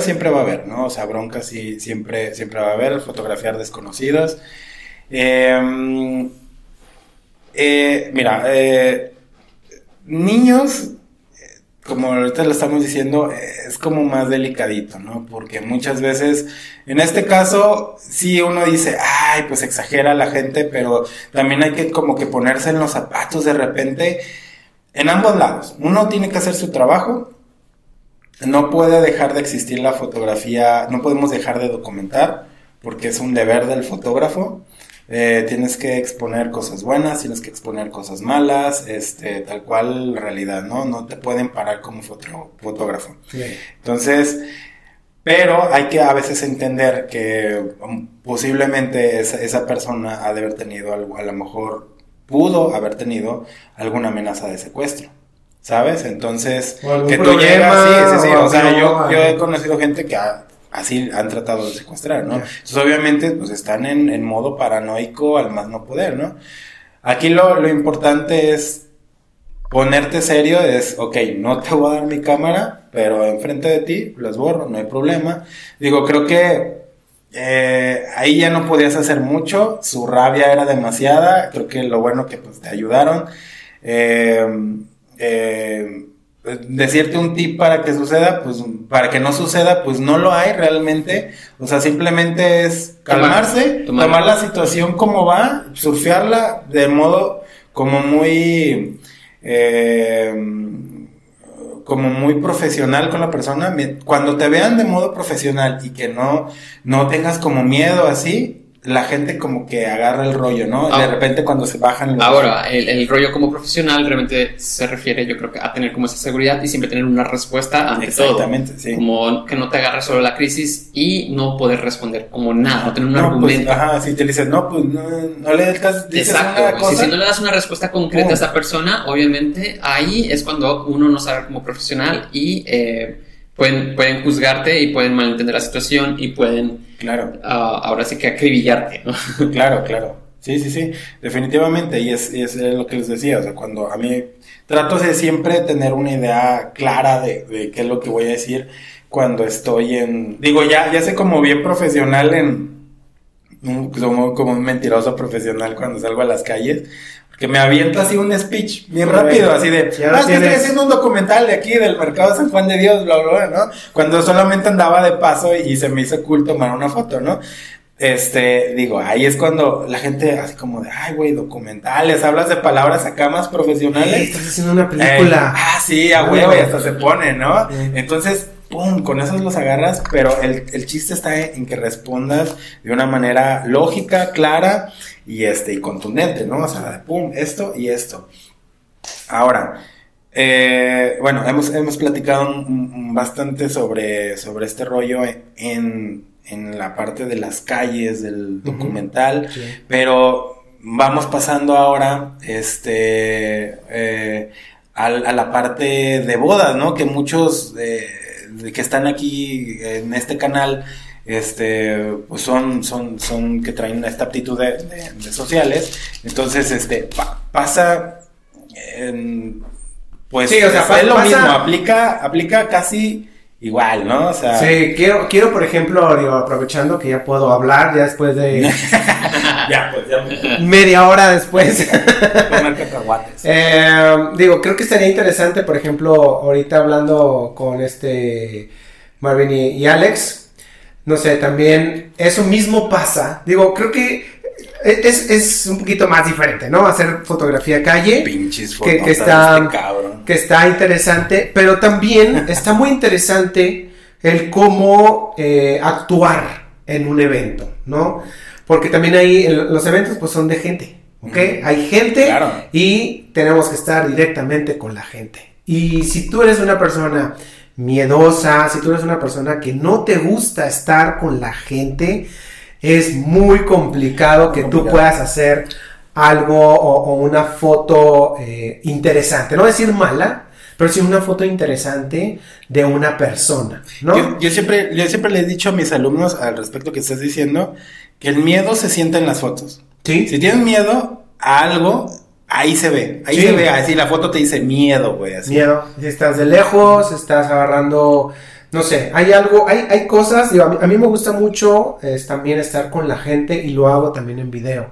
siempre va a haber, ¿no? O sea, broncas sí, siempre, siempre va a haber, fotografiar desconocidos. Em, eh, mira, eh, niños como ahorita lo estamos diciendo, es como más delicadito, ¿no? Porque muchas veces, en este caso, sí uno dice, ay, pues exagera la gente, pero también hay que como que ponerse en los zapatos de repente, en ambos lados. Uno tiene que hacer su trabajo, no puede dejar de existir la fotografía, no podemos dejar de documentar, porque es un deber del fotógrafo. Eh, tienes que exponer cosas buenas, tienes que exponer cosas malas, este, tal cual realidad, ¿no? No te pueden parar como fotógrafo. Entonces, pero hay que a veces entender que um, posiblemente esa, persona ha de haber tenido algo, a lo mejor pudo haber tenido alguna amenaza de secuestro. ¿Sabes? Entonces, que tú llegas, sí, sí, sí. O sea, yo, yo he conocido gente que ha así han tratado de secuestrar, ¿no? Entonces, obviamente, pues están en, modo paranoico al más no poder, ¿no? Aquí lo, lo importante es ponerte serio, es, ok, no te voy a dar mi cámara, pero enfrente de ti las borro, no hay problema. Digo, creo que eh, ahí ya no podías hacer mucho, su rabia era demasiada, creo que lo bueno que pues te ayudaron. Eh, eh, decirte un tip para que suceda, pues para que no suceda, pues no lo hay realmente. O sea, simplemente es calmarse, Tomar- tomar, la situación como va, surfearla de modo como muy... eh, como muy profesional con la persona, cuando te vean de modo profesional y que no, no tengas como miedo así, la gente como que agarra el rollo, ¿no? Ah. de repente cuando se bajan los... Ahora, el, el rollo como profesional realmente se refiere, yo creo que a tener como esa seguridad y siempre tener una respuesta ante todo. Exactamente, sí. Como que no te agarre solo la crisis y no poder responder como nada, no tener un no, pues, argumento. ajá, si te dices, no, pues no, no le dices Exacto, una si- cosa. si, no le das una respuesta concreta a esa persona, obviamente ahí es cuando uno no sabe como profesional y eh, pueden, pueden juzgarte y pueden malentender la situación y pueden Claro, ah, ahora sí que acribillarte, ¿no? claro, claro. Sí, sí, sí, definitivamente. Y es, es lo que les decía, o sea, cuando a mí trato de siempre tener una idea clara de, de qué es lo que voy a decir cuando estoy en... Digo, ya, ya sé como bien profesional en... Como, como un mentiroso profesional cuando salgo a las calles. Que me aviento así un speech bien rápido, así de, Ya lo ah, es que estoy haciendo un documental de aquí, del mercado de San Juan de Dios, bla, bla, bla, ¿no? Cuando solamente andaba de paso y se me hizo cool tomar una foto, ¿no? Este, digo, ahí es cuando la gente así como de, ay, güey, documentales, hablas de palabras acá más profesionales. estás haciendo una película. Eh, ah, sí, a huevo, y hasta se pone, ¿no? Entonces, pum, con esos los agarras, pero el, el chiste está en que respondas de una manera lógica, clara y este, y contundente, ¿no? O sea, de pum, esto y esto. Ahora, eh, bueno, hemos, hemos platicado un- un- bastante sobre, sobre este rollo en, en la parte de las calles del documental. Sí. Pero vamos pasando ahora, este, eh, a, la parte de bodas, ¿no? Que muchos eh, que están aquí en este canal, este, pues son, son, son que traen esta aptitud de, de- de sociales. Entonces, este, pa- pasa, en- pues, Sí, o sea, es lo pasa- mismo, aplica, aplica casi igual, ¿no? O sea, Sí, quiero, quiero, por ejemplo, digo, aprovechando que ya puedo hablar, ya después de ya, pues, ya, media hora después. comer cacahuates. Eh, digo, creo que estaría interesante, por ejemplo, ahorita hablando con este Marvin y, y Alex, no sé, también eso mismo pasa. Digo, creo que es, es un poquito más diferente, ¿no? Hacer fotografía calle, Pinches que, fotos que está, este que está interesante, pero también está muy interesante el cómo eh, actuar en un evento, ¿no? Porque también ahí los eventos pues son de gente, ¿ok? Ujú. Hay gente Claro. y tenemos que estar directamente con la gente. Y si tú eres una persona miedosa, si tú eres una persona que no te gusta estar con la gente, es muy complicado que tú Complicado. puedas hacer algo o, o una foto eh, interesante. No decir mala, pero sí una foto interesante de una persona, ¿no? Yo, yo siempre, yo siempre le he dicho a mis alumnos al respecto que estás diciendo que el miedo se siente en las fotos. sí, Si tienes miedo a algo, ahí se ve. Ahí Sí. se ve. Así la foto te dice miedo, güey. Así. miedo. Si estás de lejos, estás agarrando, no sé, hay algo, hay, hay cosas, digo, a, mí, a mí me gusta mucho es también estar con la gente y lo hago también en video.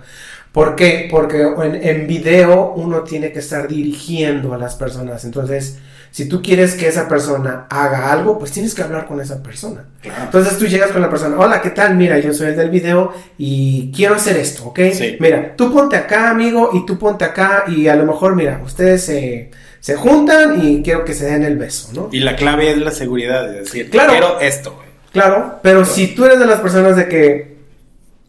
¿Por qué? Porque en, en video uno tiene que estar dirigiendo a las personas. Entonces, si tú quieres que esa persona haga algo, pues tienes que hablar con esa persona. Claro. Entonces tú llegas con la persona, hola, ¿qué tal? Mira, yo soy el del video y quiero hacer esto, ¿ok? Sí. Mira, tú ponte acá, amigo, y tú ponte acá y a lo mejor, mira, ustedes se, se juntan y quiero que se den el beso, ¿no? Y la clave es la seguridad. Es decir, Claro. quiero esto, güey. Claro, pero si tú eres de las personas de que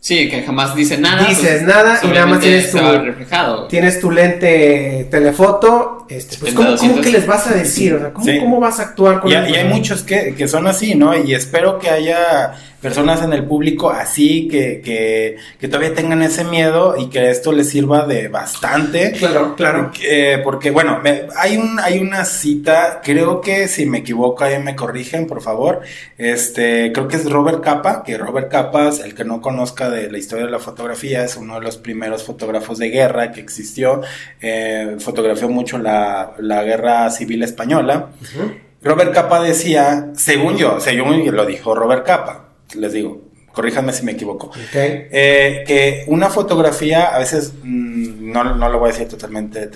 Sí, que jamás dice nada. Dices pues, nada y nada más tienes tu- reflejado. tienes tu lente telefoto, este, pues ¿cómo, 70, cómo que les vas a decir? O sea, ¿cómo, Sí. cómo vas a actuar con Y, y hay muchos que, que son así, ¿no? Y espero que haya personas en el público así que, que, que todavía tengan ese miedo y que esto les sirva de bastante. Claro, claro. Eh, porque, bueno, me- hay, un, hay una cita, creo que si me equivoco ahí me corrigen, por favor. Este, creo que es Robert Capa, que Robert Capa, el que no conozca de la historia de la fotografía, es uno de los primeros fotógrafos de guerra que existió. Eh, fotografió mucho la, la guerra civil española. Robert Capa decía, según yo, según lo dijo Robert Capa, les digo, corríjanme si me equivoco. Eh, que una fotografía a veces mm, no, no lo voy a decir totalmente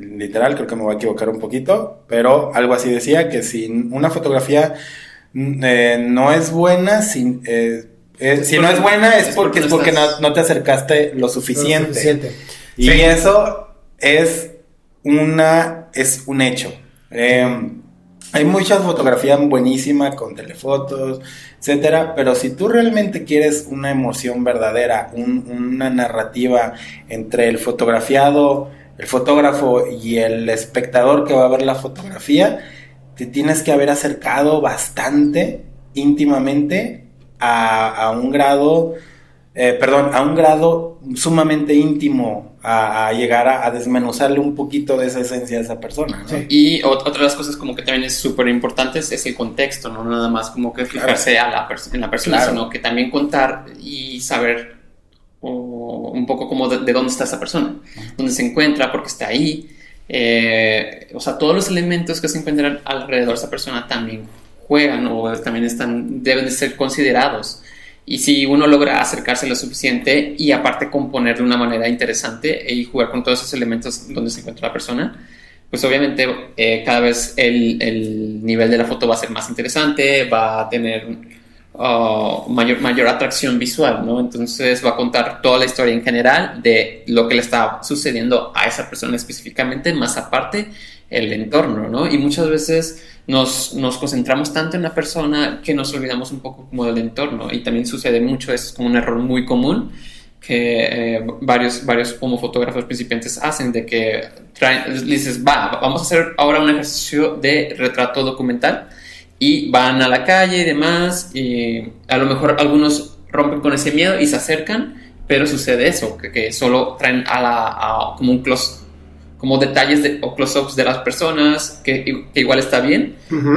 literal, creo que me voy a equivocar un poquito, pero algo así decía que si una fotografía mm, eh, no es buena, si, eh, si no es buena es porque, es porque no, te acercaste lo suficiente. Y eso es una, es un hecho. Eh, hay muchas fotografías buenísimas con telefotos, etcétera, pero si tú realmente quieres una emoción verdadera, una narrativa entre el fotografiado, el fotógrafo y el espectador que va a ver la fotografía, te tienes que haber acercado bastante íntimamente a, a un grado eh, perdón, a un grado sumamente íntimo a, llegar a, desmenuzarle un poquito de esa esencia de esa persona. Y otra de las cosas como que también es súper importante es el contexto, no nada más como que fijarse a la en la persona, sino que también contar y saber un poco como de, dónde está esa persona, dónde se encuentra, por qué está ahí. Eh, o sea, todos los elementos que se encuentran alrededor de esa persona también juegan o también están, deben de ser considerados y si uno logra acercarse lo suficiente y aparte componer de una manera interesante y jugar con todos esos elementos donde se encuentra la persona, pues obviamente eh, cada vez el, el, nivel de la foto va a ser más interesante, va a tener uh, mayor, mayor atracción visual, ¿no? Entonces va a contar toda la historia en general de lo que le está sucediendo a esa persona específicamente, más aparte el entorno, ¿no? Y muchas veces nos, nos, concentramos tanto en la persona que nos olvidamos un poco como del entorno. Y también sucede mucho, es como un error muy común que eh, varios, varios como fotógrafos principiantes hacen, de que traen, dices, va, vamos a hacer ahora un ejercicio de retrato documental y van a la calle y demás, y a lo mejor algunos rompen con ese miedo y se acercan, pero sucede eso, que, que solo traen a la, a, como un close como detalles de, o close-ups de las personas, que, igual está bien,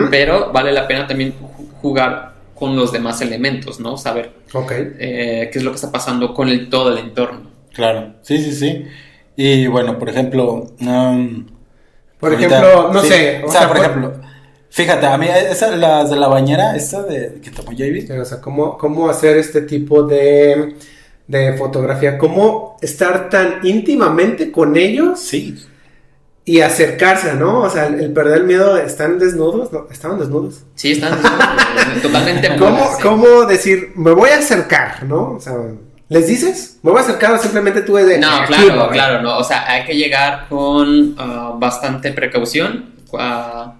pero vale la pena también jugar con los demás elementos, ¿no? Saber eh, qué es lo que está pasando con el, todo el entorno. Claro, sí, sí, sí. Y bueno, por ejemplo... Um, por ejemplo, no sé. O, sea, por ejemplo... Fíjate, a mí esa, las de la bañera, esta de que tomó Javis. O sea, ¿cómo, cómo hacer este tipo de, de fotografía, cómo estar tan íntimamente con ellos. Sí y acercarse, ¿no? O sea, el, perder el miedo, ¿están desnudos? ¿No? ¿Estaban desnudos? Sí, están desnudos, totalmente. ¿Cómo, ¿Cómo decir, me voy a acercar, ¿no? O sea, ¿les dices? ¿Me voy a acercar o simplemente tú de... No, claro, claro, no. O sea, hay que llegar con uh, bastante precaución. Uh,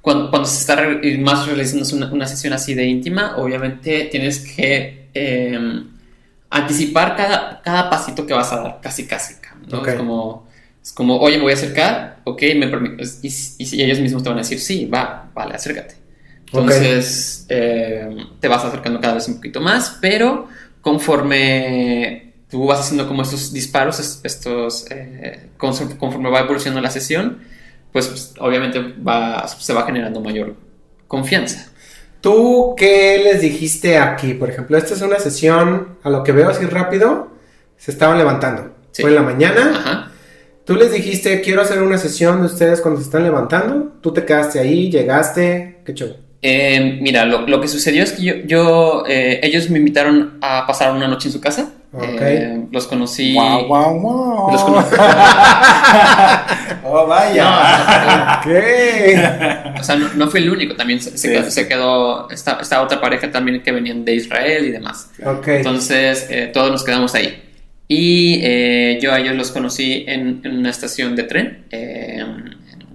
cuando, cuando, se está más realizando una, sesión así de íntima, obviamente tienes que em, anticipar cada, cada pasito que vas a dar, casi, casi, ¿no? Es como es como, oye, me voy a acercar, ok, me y, y, ellos mismos te van a decir, sí, va, vale, acércate. Entonces, eh, te vas acercando cada vez un poquito más, pero conforme tú vas haciendo como estos disparos, estos, eh, conforme va evolucionando la sesión, pues obviamente va, se va generando mayor confianza. ¿Tú qué les dijiste aquí? Por ejemplo, esta es una sesión, a lo que veo así rápido, se estaban levantando. Fue en la mañana. Ajá. Tú les dijiste, quiero hacer una sesión de ustedes cuando se están levantando. Tú te quedaste ahí, llegaste. ¿Qué show? Eh, mira, lo, que sucedió es que yo, eh, ellos me invitaron a pasar una noche en su casa. Eh, los conocí. ¡Wow, wow, wow! Los conocí. ¡Oh, vaya! O sea, no, fue el único. También se, quedó, esta, esta, otra pareja también que venían de Israel y demás. Entonces, todos nos quedamos ahí. Y eh, yo a ellos los conocí en, una estación de tren, eh,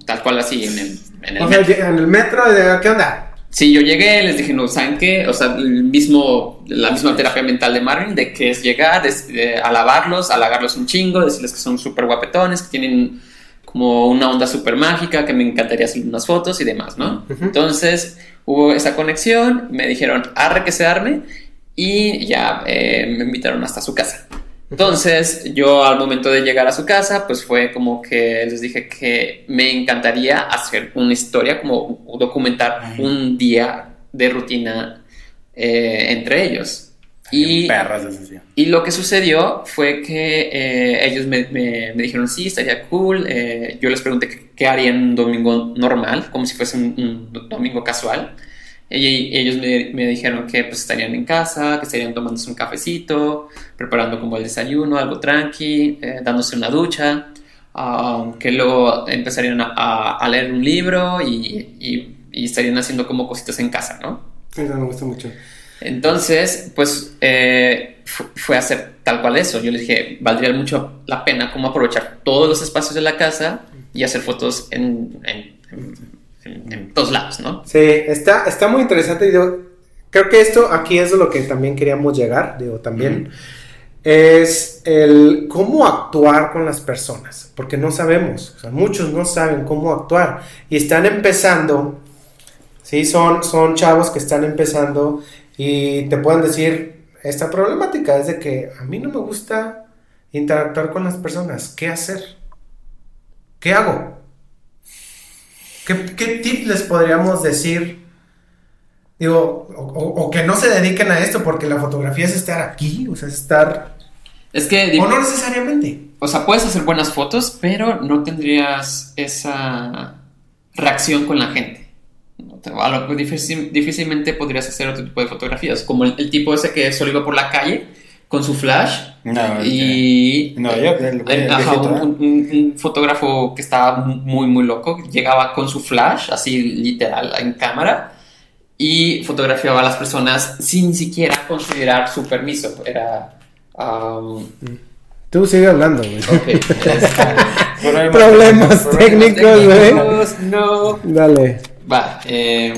tal cual así, en el, en el metro. en el metro, ¿qué onda? Sí, yo llegué, les dije, no, ¿saben qué? O sea, el mismo, la misma terapia mental de Marvin, de que es llegar, es, alabarlos, halagarlos un chingo, decirles que son súper guapetones, que tienen como una onda súper mágica, que me encantaría hacer unas fotos y demás, ¿no? Entonces hubo esa conexión, me dijeron, arre que se arme, y ya eh, me invitaron hasta su casa. Entonces, yo al momento de llegar a su casa, pues fue como que les dije que me encantaría hacer una historia, como documentar un día de rutina eh, entre ellos. Y, y, lo que sucedió fue que eh, ellos me, dijeron, sí, estaría cool. Eh, yo les pregunté qué, harían un domingo normal, como si fuese un, domingo casual. Y ellos me, me dijeron que pues estarían en casa, que estarían tomándose un cafecito, preparando como el desayuno, algo tranqui, eh, dándose una ducha, um, que luego empezarían a, a leer un libro y, y, y, estarían haciendo como cositas en casa, ¿no? Eso me gusta mucho. Entonces, pues eh, fue a hacer tal cual eso. Yo les dije, valdría mucho la pena como aprovechar todos los espacios de la casa y hacer fotos en, en, en, en todos lados, ¿no? Sí, está, está muy interesante. Digo, creo que esto aquí es lo que también queríamos llegar, digo, también. Es el cómo actuar con las personas, porque no sabemos, o sea, muchos no saben cómo actuar y están empezando, sí, son, son chavos que están empezando y te pueden decir, esta problemática es de que a mí no me gusta interactuar con las personas, ¿qué hacer? ¿Qué hago? ¿Qué, qué tip les podríamos decir? Digo, o, o, que no se dediquen a esto porque la fotografía es estar aquí, o sea, es estar... Es que... O no necesariamente. O sea, puedes hacer buenas fotos, pero no tendrías esa reacción con la gente. A lo, difícil, difícilmente podrías hacer otro tipo de fotografías, como el, el, tipo ese que solo iba por la calle con su flash No, y no, yo, el, el ajá, viejito, un, un- un fotógrafo que estaba muy muy loco llegaba con su flash así literal en cámara y fotografiaba a las personas sin siquiera considerar su permiso era um, Tú sigue hablando, güey. ok, este, Problemas Problemas técnicos, güey. no Dale. Va, eh,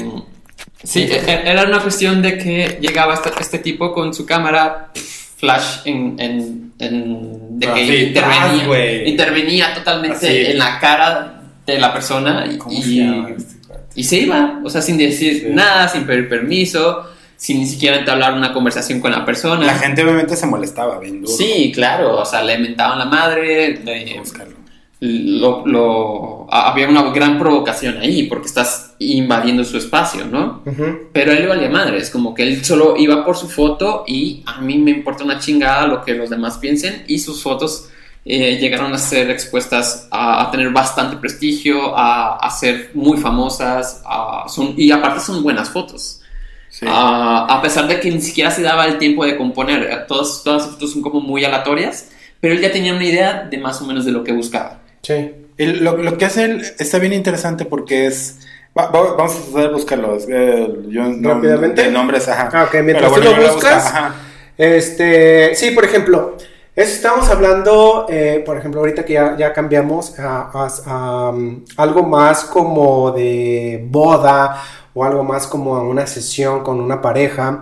sí, e- e- era una cuestión de que llegaba este, este tipo con su cámara flash en, en, en- de que intervenía, tras, intervenía totalmente Así. en la cara de la persona y, ¿Cómo se y- este y se iba, o sea, sin decir Sí. nada, sin pedir permiso, sin ni siquiera entablar una conversación con la persona. La gente obviamente se molestaba bien duro. Sí, claro, o sea, le mentaban la madre, le- Buscarlo. Lo, lo- había una gran provocación ahí porque estás invadiendo su espacio, ¿no? Ujú. Pero a él le valía madre, es como que él solo iba por su foto y a mí me importa una chingada lo que los demás piensen y sus fotos eh, llegaron a ser expuestas a, a tener bastante prestigio, a, a ser muy famosas a- son, y aparte son buenas fotos. Sí. Ah, a pesar de que ni siquiera se daba el tiempo de componer, todas, todas las fotos son como muy aleatorias, pero él ya tenía una idea de más o menos de lo que buscaba. Sí. Y lo, lo que hace él está bien interesante porque es. va- va- vamos a tratar de buscarlos. eh, yo Rápidamente. De nombres, ajá. Ah, ok, mientras tú lo a buscas. ajá. Este, sí, por ejemplo, eso estamos hablando, eh, por ejemplo, ahorita que ya, ya cambiamos a, a- a, um, algo más como de boda o algo más como una sesión con una pareja.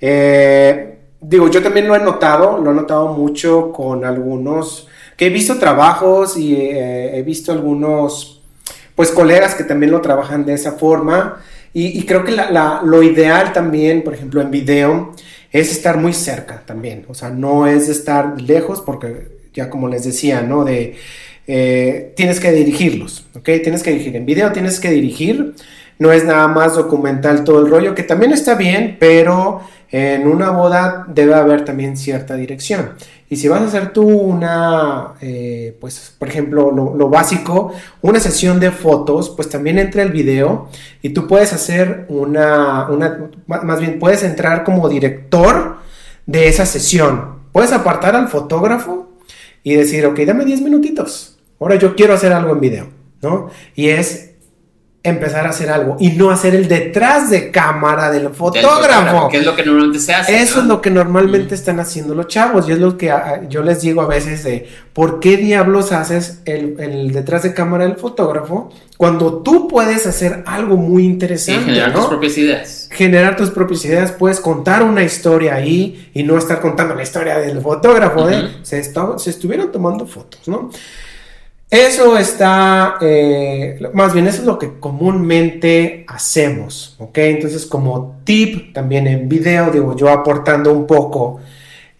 Eh, digo, yo también lo he notado, lo he notado mucho con algunos, que he visto trabajos y eh, he visto algunos, pues colegas que también lo trabajan de esa forma. Y, creo que lo ideal también, por ejemplo, en video, es estar muy cerca también. O sea, no es estar lejos porque ya como les decía, ¿no? De, eh, tienes que dirigirlos, ¿ok? Tienes que dirigir. En video tienes que dirigir. No es nada más documental todo el rollo, que también está bien, pero en una boda debe haber también cierta dirección. Y si vas a hacer tú una, eh, pues, por ejemplo, lo, lo básico, una sesión de fotos, pues también entra el video y tú puedes hacer una, una, más bien puedes entrar como director de esa sesión. Puedes apartar al fotógrafo y decir, ok, dame 10 minutitos. Ahora yo quiero hacer algo en video, ¿no? Y es empezar a hacer algo y no hacer el detrás de cámara del Del fotógrafo. Que es lo que normalmente se hace. Eso ¿no? es lo que normalmente están haciendo los chavos y es lo que a- yo les digo a veces de ¿por qué diablos haces el, el detrás de cámara del fotógrafo cuando tú puedes hacer algo muy Sí, interesante? generar ¿no? tus propias ideas. generar tus propias ideas, puedes contar una historia ahí y no estar contando la historia del fotógrafo, de Ujú. se, está- se estuvieron tomando fotos, ¿no? Eso está, eh, más bien eso es lo que comúnmente hacemos, ¿ok? Entonces como tip también en video, digo yo aportando un poco,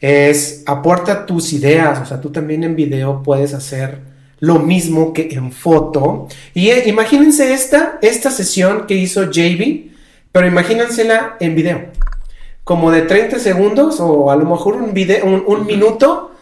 es aporta tus ideas, o sea, tú también en video puedes hacer lo mismo que en foto. Y eh, imagínense esta, esta sesión que hizo JB, pero imagínensela en video, como de 30 segundos o a lo mejor un, video, un, un minuto,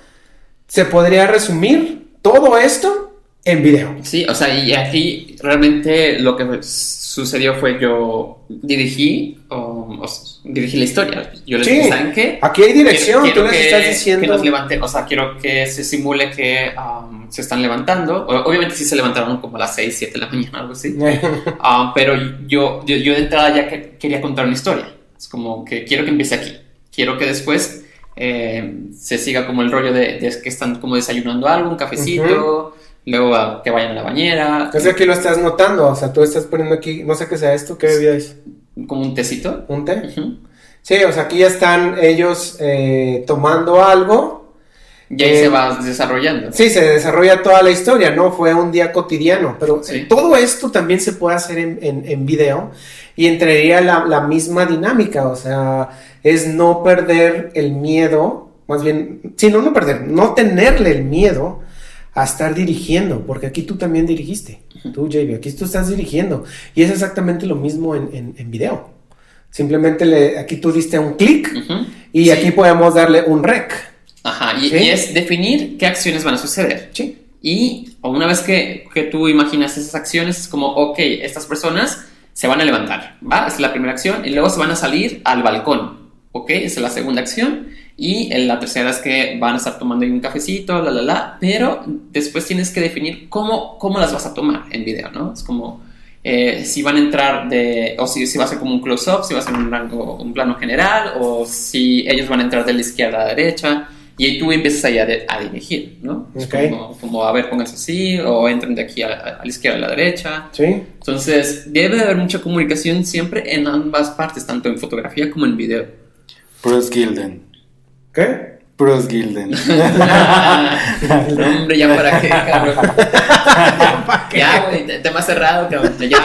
se podría resumir todo esto en video. Sí, o sea, y aquí realmente lo que sucedió fue yo dirigí o, o dirigí la historia. Yo les Sí. dije, ¿saben qué? Aquí hay dirección, Quiero- tú quiero les que- estás diciendo. Que nos levante, o sea, quiero que se simule que um, se están levantando. Obviamente sí se levantaron como a las 6, 7 de la mañana, algo así. Ah, pero yo, yo, yo de entrada ya que quería contar una historia. Es como que quiero que empiece aquí. Quiero que después eh, se siga como el rollo de, de que están como desayunando algo, un cafecito, luego que vayan a la bañera, Es que aquí lo estás notando, o sea, tú estás poniendo aquí, no sé qué sea esto, ¿qué bebida es? como un tecito. ¿Un té? Sí, o sea, aquí ya están ellos eh, tomando algo. Y ahí Eh, se va desarrollando. Sí, se desarrolla toda la historia, ¿no? Fue un día cotidiano, pero Sí. eh, todo esto también se puede hacer en, en- en video y entraría la, la misma dinámica, o sea, es no perder el miedo, más bien, sí, no, no perder, no tenerle el miedo a estar dirigiendo, porque aquí tú también dirigiste, tú, JB, aquí tú estás dirigiendo y es exactamente lo mismo en, en- en video. Simplemente le, aquí tú diste un clic Ujú. y Sí. aquí podemos darle un rec. Ajá, y, ¿Sí? y es definir qué acciones van a suceder. Sí. Y una vez que, que tú imaginas esas acciones, es como, ok, estas personas se van a levantar, ¿va? Esa es la primera acción. Y luego se van a salir al balcón, ¿ok? Esa es la segunda acción. Y en la tercera es que van a estar tomando ahí un cafecito, la, la, la. Pero después tienes que definir cómo, cómo las vas a tomar en video, ¿no? Es como eh, si van a entrar de, o si, si va a ser como un close-up, si va a ser un rango, un plano general, o si ellos van a entrar de la izquierda a la derecha. Y ahí tú empiezas ahí a, de- a dirigir, ¿no? Es Ok. como, como, a ver, pónganse así, o entren de aquí a, a la izquierda a la derecha. ¿Sí? Entonces, debe de haber mucha comunicación siempre en ambas partes, tanto en fotografía como en video. Bruce Gilden. ¿Qué? Bruce Gilden. Hombre, ya para qué, cabrón. ya, güey, te- tema cerrado, cabrón. Ya.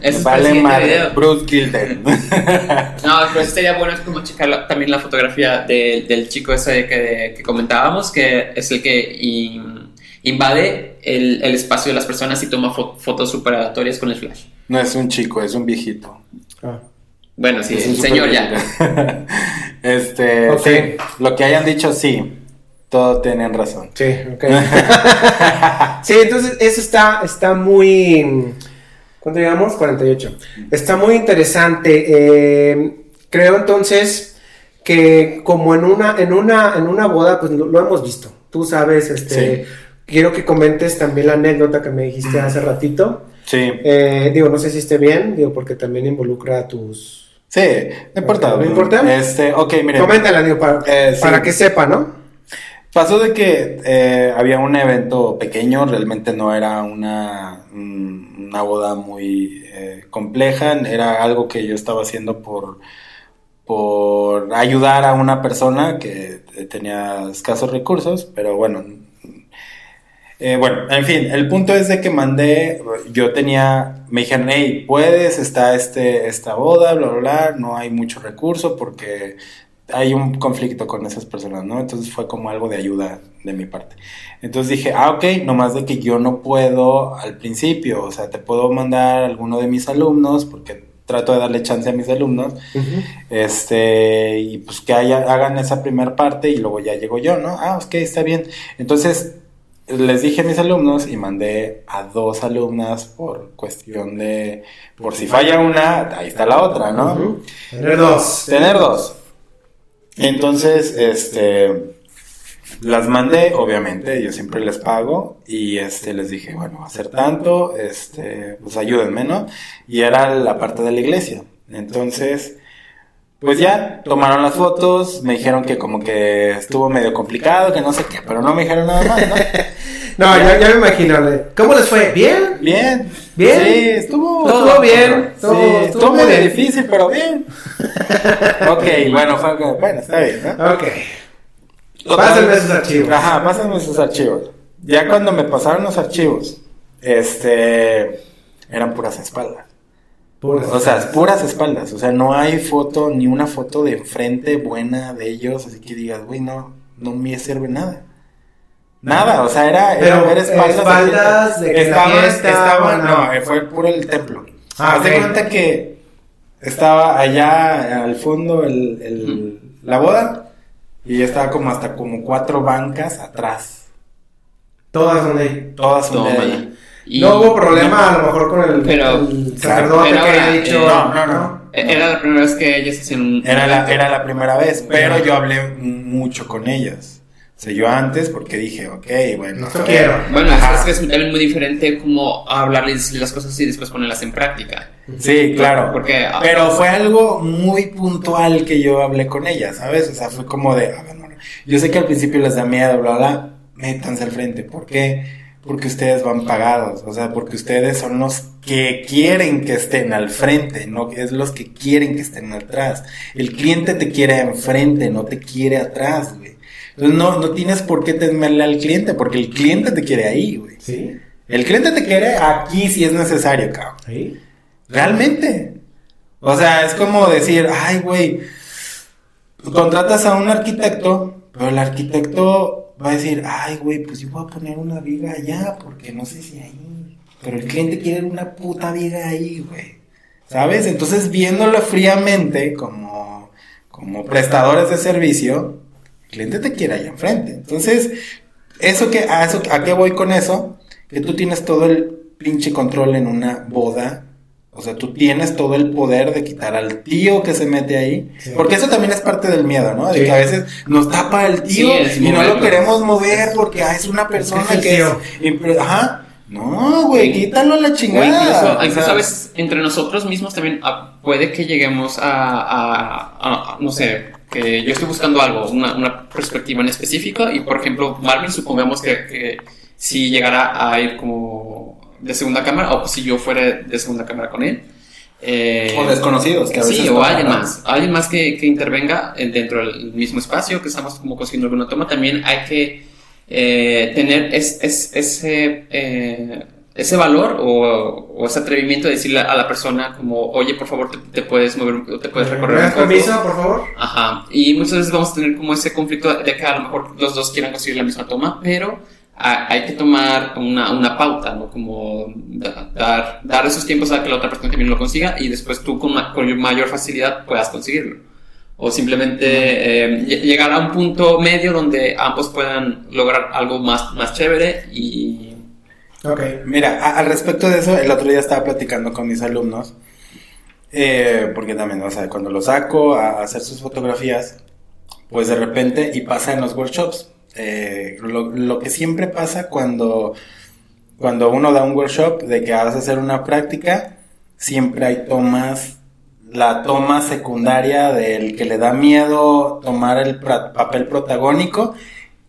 Eso es el vale madre. video. Bruce Gilden. No, pero sí sería bueno es como checar la- también la fotografía de- del chico ese que, que comentábamos, que es el que in- invade el, el espacio de las personas y toma fo- fotos super aleatorias con el flash. no es un chico, es un viejito. Ah. Bueno, sí, Es el señor ya. este, Ok. sí, lo que hayan dicho, sí. Todos tienen razón. Sí, ok. sí, entonces eso está, está muy... ¿Cuánto llevamos? 48. Está muy interesante. eh, creo entonces que como en una, en una, en una boda, pues lo, lo hemos visto. Tú sabes, este... Sí. Quiero que comentes también la anécdota que me dijiste hace ratito. Sí, Eh, digo, no sé si esté bien, digo, porque también involucra a tus... sí, no importa. ¿No importa? Este, ok, miren. Coméntala, digo, para, Eh, sí. para que sepa, ¿no? Pasó de que eh, había un evento pequeño, realmente no era una, una boda muy eh, compleja, era algo que yo estaba haciendo por, por ayudar a una persona que eh, tenía escasos recursos, pero bueno. Eh, bueno, en fin, el punto es de que mandé, yo tenía, me dijeron, hey, puedes, está este, esta boda, bla, bla, bla, no hay mucho recurso porque hay un conflicto con esas personas, ¿no? Entonces fue como algo de ayuda de mi parte. Entonces dije, ah, ok, nomás de que yo no puedo al principio, o sea, te puedo mandar a alguno de mis alumnos, porque trato de darle chance a mis alumnos, este, y pues que haya- hagan esa primera parte y luego ya llego yo, ¿no? Ah, ok, está bien. Entonces les dije a mis alumnos y mandé a dos alumnas por cuestión de, por si falla una, ahí está la otra, ¿no? Tener dos. Tener dos. Entonces, este, las mandé, obviamente, yo siempre les pago y este, les dije, bueno, ser tanto, este, pues ayúdenme, ¿no? Y era la parte de la iglesia. Entonces, pues ya, tomaron las fotos, me dijeron que como que estuvo medio complicado, que no sé qué, pero no me dijeron nada más, ¿no? No, ya, ya me imagino. ¿Cómo les fue? ¿Bien? Bien. Bien. Sí, estuvo. Estuvo bien, Sí, estuvo- estuvo, estuvo medio bien. difícil, pero bien. ok, bueno, fue, bueno, está bien, ¿no? Ok. Pásenme esos archivos. Ajá, pásenme esos archivos. Ya cuando me pasaron los archivos, este, eran puras espaldas. Puras. O sea, puras espaldas. O sea, no hay foto, ni una foto de enfrente buena de ellos, así que digas, güey, no, no me sirve nada. Nada, o sea, era, era Pero, ver espaldas. espaldas de que o no, no. fue puro el templo. Ah, Haz de ok. cuenta que estaba allá al fondo el, el- la boda y estaba como hasta como cuatro bancas atrás. Todas son de ahí. Todas son de Tómala. ahí. Y- no hubo problema a lo mejor con el, Pero- el sacerdote pero que haya dicho. eh, no, no, no. Era la primera vez que ellas hacían un. Era la, era la primera vez, pero yo hablé mucho con ellas. O sea, yo antes porque dije, ok, bueno. Ver. quiero. Bueno, es que es, muy diferente como hablarles y decirle las cosas y después ponerlas en práctica. Sí, claro. Porque. ah, Pero fue algo muy puntual que yo hablé con ella, ¿sabes? O sea, fue como de, a ver, bueno, yo sé que al principio les da miedo, bla, bla, métanse al frente. ¿Por qué? Porque ustedes van pagados, o sea, porque ustedes son los que quieren que estén al frente, no es los que quieren que estén atrás. El cliente te quiere enfrente, no te quiere atrás, güey. Entonces no, no tienes por qué temerle al cliente, porque el cliente te quiere ahí, güey. Sí. El cliente te quiere aquí si es necesario, cabrón. Ahí. Realmente. O sea, es como decir, ay, güey, contratas a un arquitecto, pero el arquitecto va a decir, ay, güey, pues yo voy a poner una viga allá, porque no sé si ahí. Pero el cliente quiere una puta viga ahí, güey. ¿Sabes? Entonces, viéndolo fríamente, como, como prestadores de servicio, el cliente te quiere allá enfrente. Entonces, eso que, a, eso, ¿a qué voy con eso? Que tú tienes todo el pinche control en una boda. O sea, tú tienes todo el poder de quitar al tío que se mete ahí. Sí. Porque eso también es parte del miedo, ¿no? De Sí. que a veces nos tapa el tío Sí, y no lo queremos mover porque ah, es una persona Es que es. Ajá. No, güey, quítalo a la chingada. incluso, O incluso sea, a veces entre nosotros mismos también ah, puede que lleguemos a, a- a- a- no sé, que yo estoy buscando algo, una, una perspectiva en específico y por ejemplo Marvin supongamos que, que si llegara a ir como de segunda cámara o si yo fuera de segunda cámara con él. eh, O desconocidos, que a veces Sí, o alguien más, alguien más que, que intervenga eh, dentro del mismo espacio que estamos como consiguiendo alguna toma, también hay que eh, tener es, es- ese, eh, ese valor o, o ese atrevimiento de decirle a la persona como, oye, por favor, te, te puedes mover, o te puedes ¿Me recorrer das poco. permiso, por favor? Ajá, y muchas veces vamos a tener como ese conflicto de que a lo mejor los dos quieran conseguir la misma toma, pero hay que tomar una, una pauta, ¿no? Como da- dar, dar esos tiempos a que la otra persona también lo consiga y después tú con, ma- con mayor facilidad puedas conseguirlo. O simplemente eh, lle- llegar a un punto medio donde ambos puedan lograr algo más, más chévere y... Ok. Mira, al respecto de eso, el otro día estaba platicando con mis alumnos, eh, porque también, o sea, cuando los saco a hacer sus fotografías, pues de repente, y pasa en los workshops, eh, lo, que siempre pasa cuando, cuando uno da un workshop de que vas a hacer una práctica, siempre hay tomas, la toma secundaria del que le da miedo tomar el papel protagónico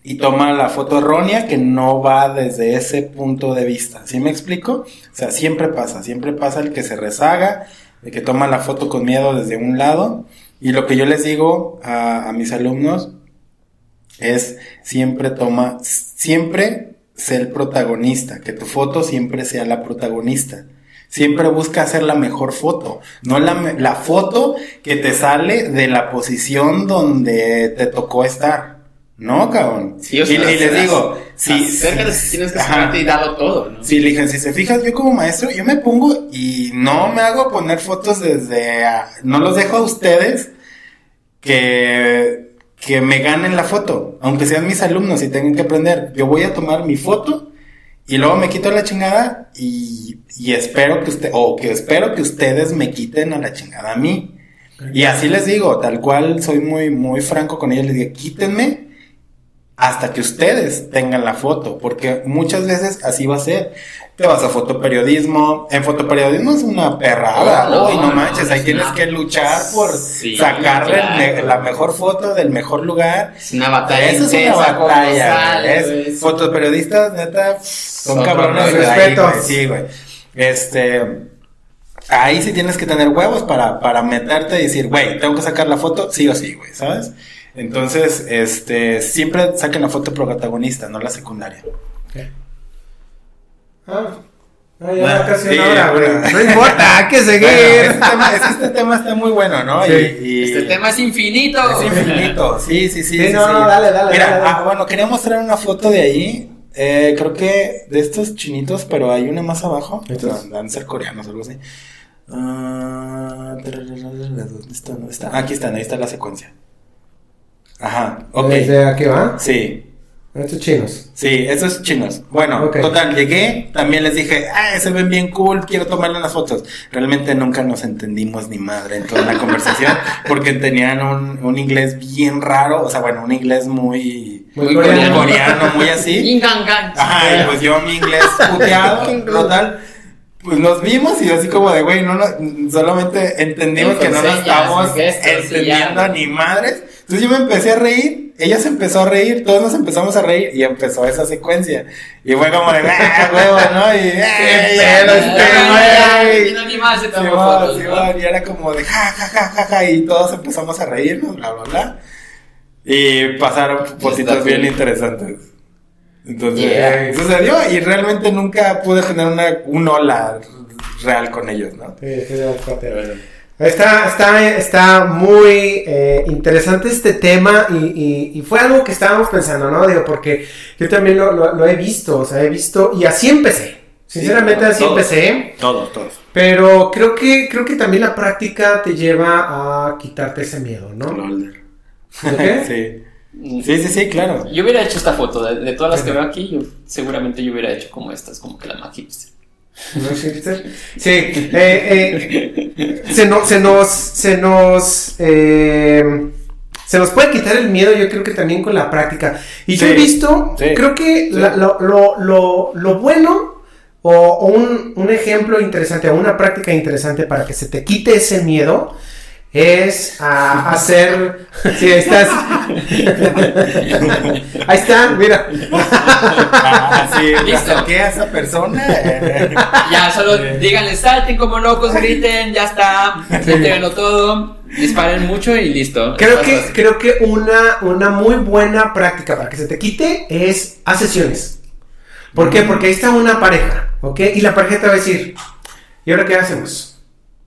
y toma la foto errónea que no va desde ese punto de vista. ¿Sí me explico? O sea, siempre pasa, siempre pasa el que se rezaga, el que toma la foto con miedo desde un lado. Y lo que yo les digo a mis alumnos es siempre toma, siempre sé el protagonista, que tu foto siempre sea la protagonista. Siempre busca hacer la mejor foto, no la, la foto que te sale de la posición donde te tocó estar. No, cabrón. Sí, o y, sea, y les digo, si, si- tienes que ajá. y darlo todo, ¿no? Sí, le dije, si se fijan, yo como maestro, yo me pongo y no me hago poner fotos desde... a- no los dejo a ustedes que, que me ganen la foto, aunque sean mis alumnos y tengan que aprender. Yo voy a tomar mi foto y luego me quito la chingada y, y espero que usted, o que espero que ustedes me quiten a la chingada a mí. Y así les digo, tal cual soy muy, muy franco con ellos, les digo, quítenme hasta que ustedes tengan la foto, porque muchas veces así va a ser. Te vas a fotoperiodismo, en fotoperiodismo es una perrada, Oh, no, uy, no, no, manches, ahí es tienes una- que luchar por Sí, sacarle claro. la mejor foto del mejor lugar. Es una batalla Eso es una batalla. Es- fotoperiodistas, neta, son Son cabrones de güey. Sí, güey. Este, ahí sí tienes que tener huevos para, para meterte y decir, güey, tengo que sacar la foto, sí o sí, güey, ¿sabes? Entonces, este, siempre saquen la foto protagonista, no la secundaria. Ah, ah, ya Ah, casi sí, una hora, güey. bueno. No importa, hay que Bueno, seguir. este, tema, este tema está muy bueno, ¿no? Sí. Y, y- Este tema es infinito. es infinito, sí, sí, sí. Sí, no, no, dale, dale, Mira, dale, dale. ah, bueno, quería mostrar una foto de ahí. Eh, creo que de estos chinitos, pero hay una más abajo. ¿Estos? No, Van a ser coreanos o algo así. Ah, ¿Dónde está? ¿Dónde está? Aquí están, ahí está la secuencia. Ajá, ok. ¿Desde aquí va? Sí. Estos chinos. Sí, esos chinos. Bueno, Ok. total, llegué, también les dije, ah, se ven bien cool, quiero tomarle unas fotos. Realmente nunca nos entendimos ni madre en toda la conversación, porque tenían un, un inglés bien raro, o sea, bueno, un inglés muy, Muy Muy coreano. coreano, muy así. Ajá, y pues yo mi inglés puteado, total. Pues nos vimos y así como de, güey, no, no- solamente entendimos que no con nos y entendiendo ni madres. Entonces yo me empecé a reír, ella se empezó a reír, todos nos empezamos a reír y empezó esa secuencia. Y fue como de, ah, huevo, ¿no? Y, "Ey, pedo este güey". Y era como de ja, ja, ja, ja, ja, y todos empezamos a reírnos, bla, bla, bla. Y pasaron cositas bien interesantes. Entonces, Yeah. sucedió y realmente nunca pude tener una, un hola real con ellos, ¿no? Sí, sí. Está, está, está muy eh, interesante este tema y, y- y fue algo que estábamos pensando, ¿no? Digo, porque yo también lo, lo- lo he visto, o sea, he visto y así empecé. Sinceramente Sí, así todos. empecé, Todos, todos. pero creo que, creo que también la práctica te lleva a quitarte ese miedo, ¿no? Lolder. ¿De qué? sí. Sí, sí, sí, claro. Yo hubiera hecho esta foto, de, de todas las que veo aquí, yo, seguramente yo hubiera hecho como estas, como que la más hipster. ¿No es hipster? Sí, eh, eh, se, no- se nos, se nos, eh, se nos puede quitar el miedo, yo creo que también con la práctica. Y yo he visto, sí, creo que la- lo, lo, lo, lo bueno o, o un, un ejemplo interesante o una práctica interesante para que se te quite ese miedo es a hacer, sí, ahí estás, ahí está, mira. Ah, sí, Listo. acerqué a esa persona. eh, Ya, solo díganle, salten como locos, griten, ya está, entréguenlo todo, disparen mucho y listo. Creo que, creo que una, una muy buena práctica para que se te quite es haz sesiones. ¿Por qué? Porque ahí está una pareja, ¿ok? Y la pareja te va a decir, ¿y ahora qué hacemos?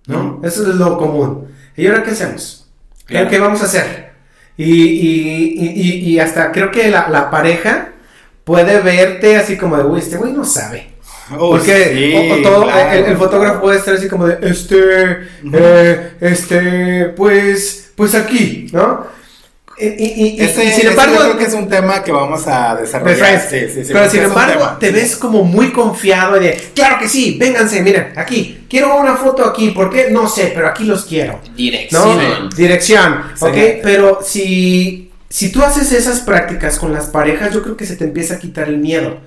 ¿No? Eso es lo común. ¿Y ahora qué hacemos? ¿Qué, vamos a hacer? Y, y- y- y- y hasta creo que la, la pareja puede verte así como de, uy, este güey no sabe. oh, Porque sí, o- o todo, claro. el, el fotógrafo puede estar así como de, este, eh, este, pues, pues aquí, ¿no? Y, y- y- Ese, y sin ese embargo, yo creo que es un tema que vamos a desarrollar. Perfecto. Sí, sí, sí, pero sin embargo, te ves como muy confiado de, claro que sí, vénganse, miren, aquí, quiero una foto aquí, ¿por qué? No sé, pero aquí los quiero. ¿no? Dirección. Dirección, Sí. ¿ok? Pero si, si tú haces esas prácticas con las parejas, yo creo que se te empieza a quitar el miedo.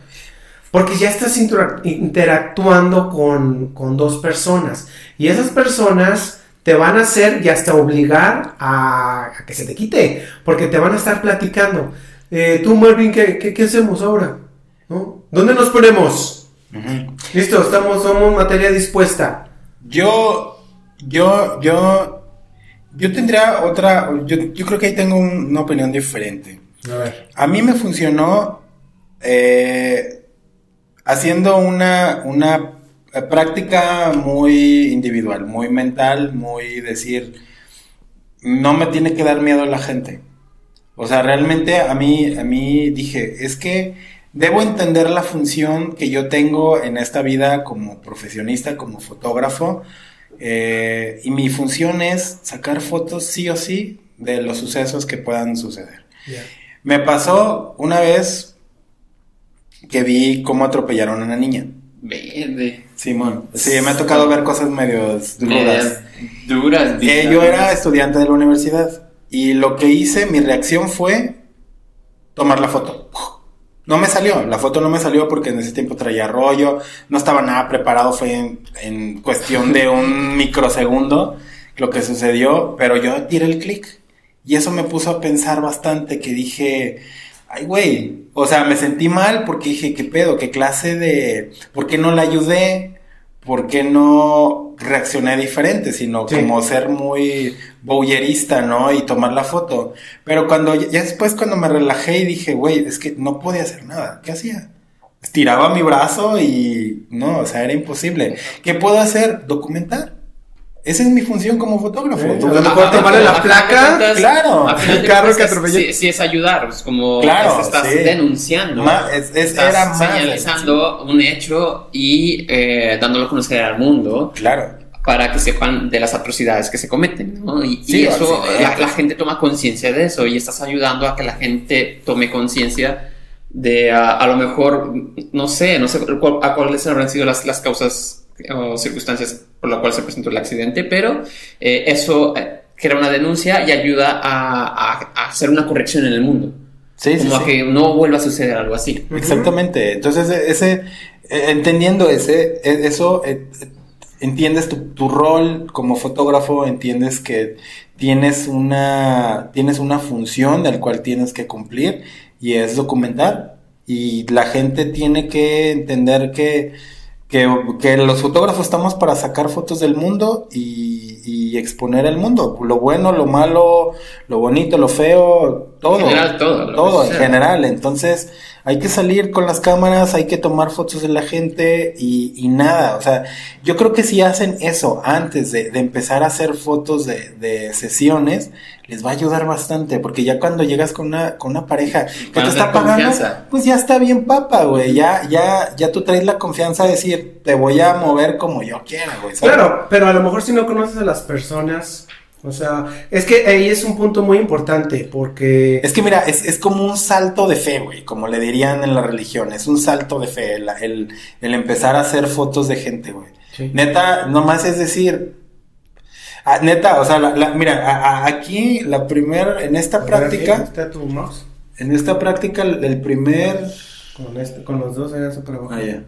Porque ya estás intera- interactuando con, con dos personas. Y esas personas te van a hacer y hasta obligar a, a que se te quite. Porque te van a estar platicando. Eh, tú, Marvin, ¿qué, qué, qué hacemos ahora? ¿No? ¿Dónde nos ponemos? Listo, estamos, somos materia dispuesta. Yo, yo, yo, yo tendría otra, yo, yo creo que ahí tengo un- una opinión diferente. A ver. A mí me funcionó eh, haciendo una, una práctica muy individual, muy mental, muy decir, no me tiene que dar miedo la gente. O sea, realmente a mí, a mí dije, es que debo entender la función que yo tengo en esta vida como profesionista, como fotógrafo, eh, y mi función es sacar fotos sí o sí de los sucesos que puedan suceder. Me pasó una vez que vi cómo atropellaron a una niña. Verde. Simón. Sí, me ha tocado ver cosas medio duras. Medias Duras. Eh, yo era estudiante de la universidad y lo que hice, mi reacción fue tomar la foto. No me salió, la foto no me salió porque en ese tiempo traía rollo, no estaba nada preparado, fue en, en cuestión de un microsegundo lo que sucedió, pero yo tiré el clic y eso me puso a pensar bastante que dije, ay güey, o sea, me sentí mal porque dije, ¿qué pedo? ¿Qué clase de... ¿Por qué no la ayudé? ¿Por qué no reaccioné diferente? Sino Sí. como ser muy bowlerista, ¿no? Y tomar la foto. Pero cuando, ya después cuando me relajé y dije, güey, es que no podía hacer nada. ¿Qué hacía? Estiraba mi brazo y no, o sea, era imposible. ¿Qué puedo hacer? Documentar. Esa es mi función como fotógrafo. Eh, a lo mejor tomarle la a final de placa, cuentas- claro. a final El de carro cuentas que es- atropelló. Sí, sí es ayudar, es como Claro, estás sí. denunciando. Ma- es- es- estás era más, señalizando un hecho y eh, dándolo a conocer al mundo Claro. para que sepan de las atrocidades que se cometen, ¿no? Y, y Sí, eso, accidentes. la, la gente toma conciencia de eso y estás ayudando a que la gente tome conciencia de a, a lo mejor, no sé, no sé cuál- a cuáles habrán sido las, las causas o circunstancias por las cuales se presentó el accidente, pero eh, eso eh, crea una denuncia y ayuda a, a- a hacer una corrección en el mundo. Sí, sí, como a sí. que no vuelva a suceder algo así. Exactamente. Entonces, ese, eh, entendiendo ese, eh, eso, entiendes tu, tu rol como fotógrafo, entiendes que tienes una, tienes una función del cual tienes que cumplir y es documentar. Y la gente tiene que entender que, que, que los fotógrafos estamos para sacar fotos del mundo y, y exponer el mundo. Lo bueno, lo malo, lo bonito, lo feo, todo. En general, todo, Todo, en general. Entonces, hay que salir con las cámaras, hay que tomar fotos de la gente y, y nada. O sea, yo creo que si hacen eso antes de, de empezar a hacer fotos de, de sesiones, les va a ayudar bastante. Porque ya cuando llegas con una, con una pareja que te está pagando, confianza. pues ya está bien papa, güey. Ya, ya, ya tú traes la confianza de decir, te voy a mover como yo quiera, güey. ¿sabes? Claro, pero a lo mejor si no conoces a las personas, o sea, es que ahí es un punto muy importante porque... Es que mira, es, es como un salto de fe, güey, como le dirían en la religión, es un salto de fe, el, el, el empezar a hacer fotos de gente, güey. Sí. Neta, nomás es decir, ah, neta, o sea, la- la- mira, a- a- aquí la primera, en esta aquí práctica, Está tu mouse. en esta práctica, el, el primer, Con, este, con los dos allá súper ah, ya.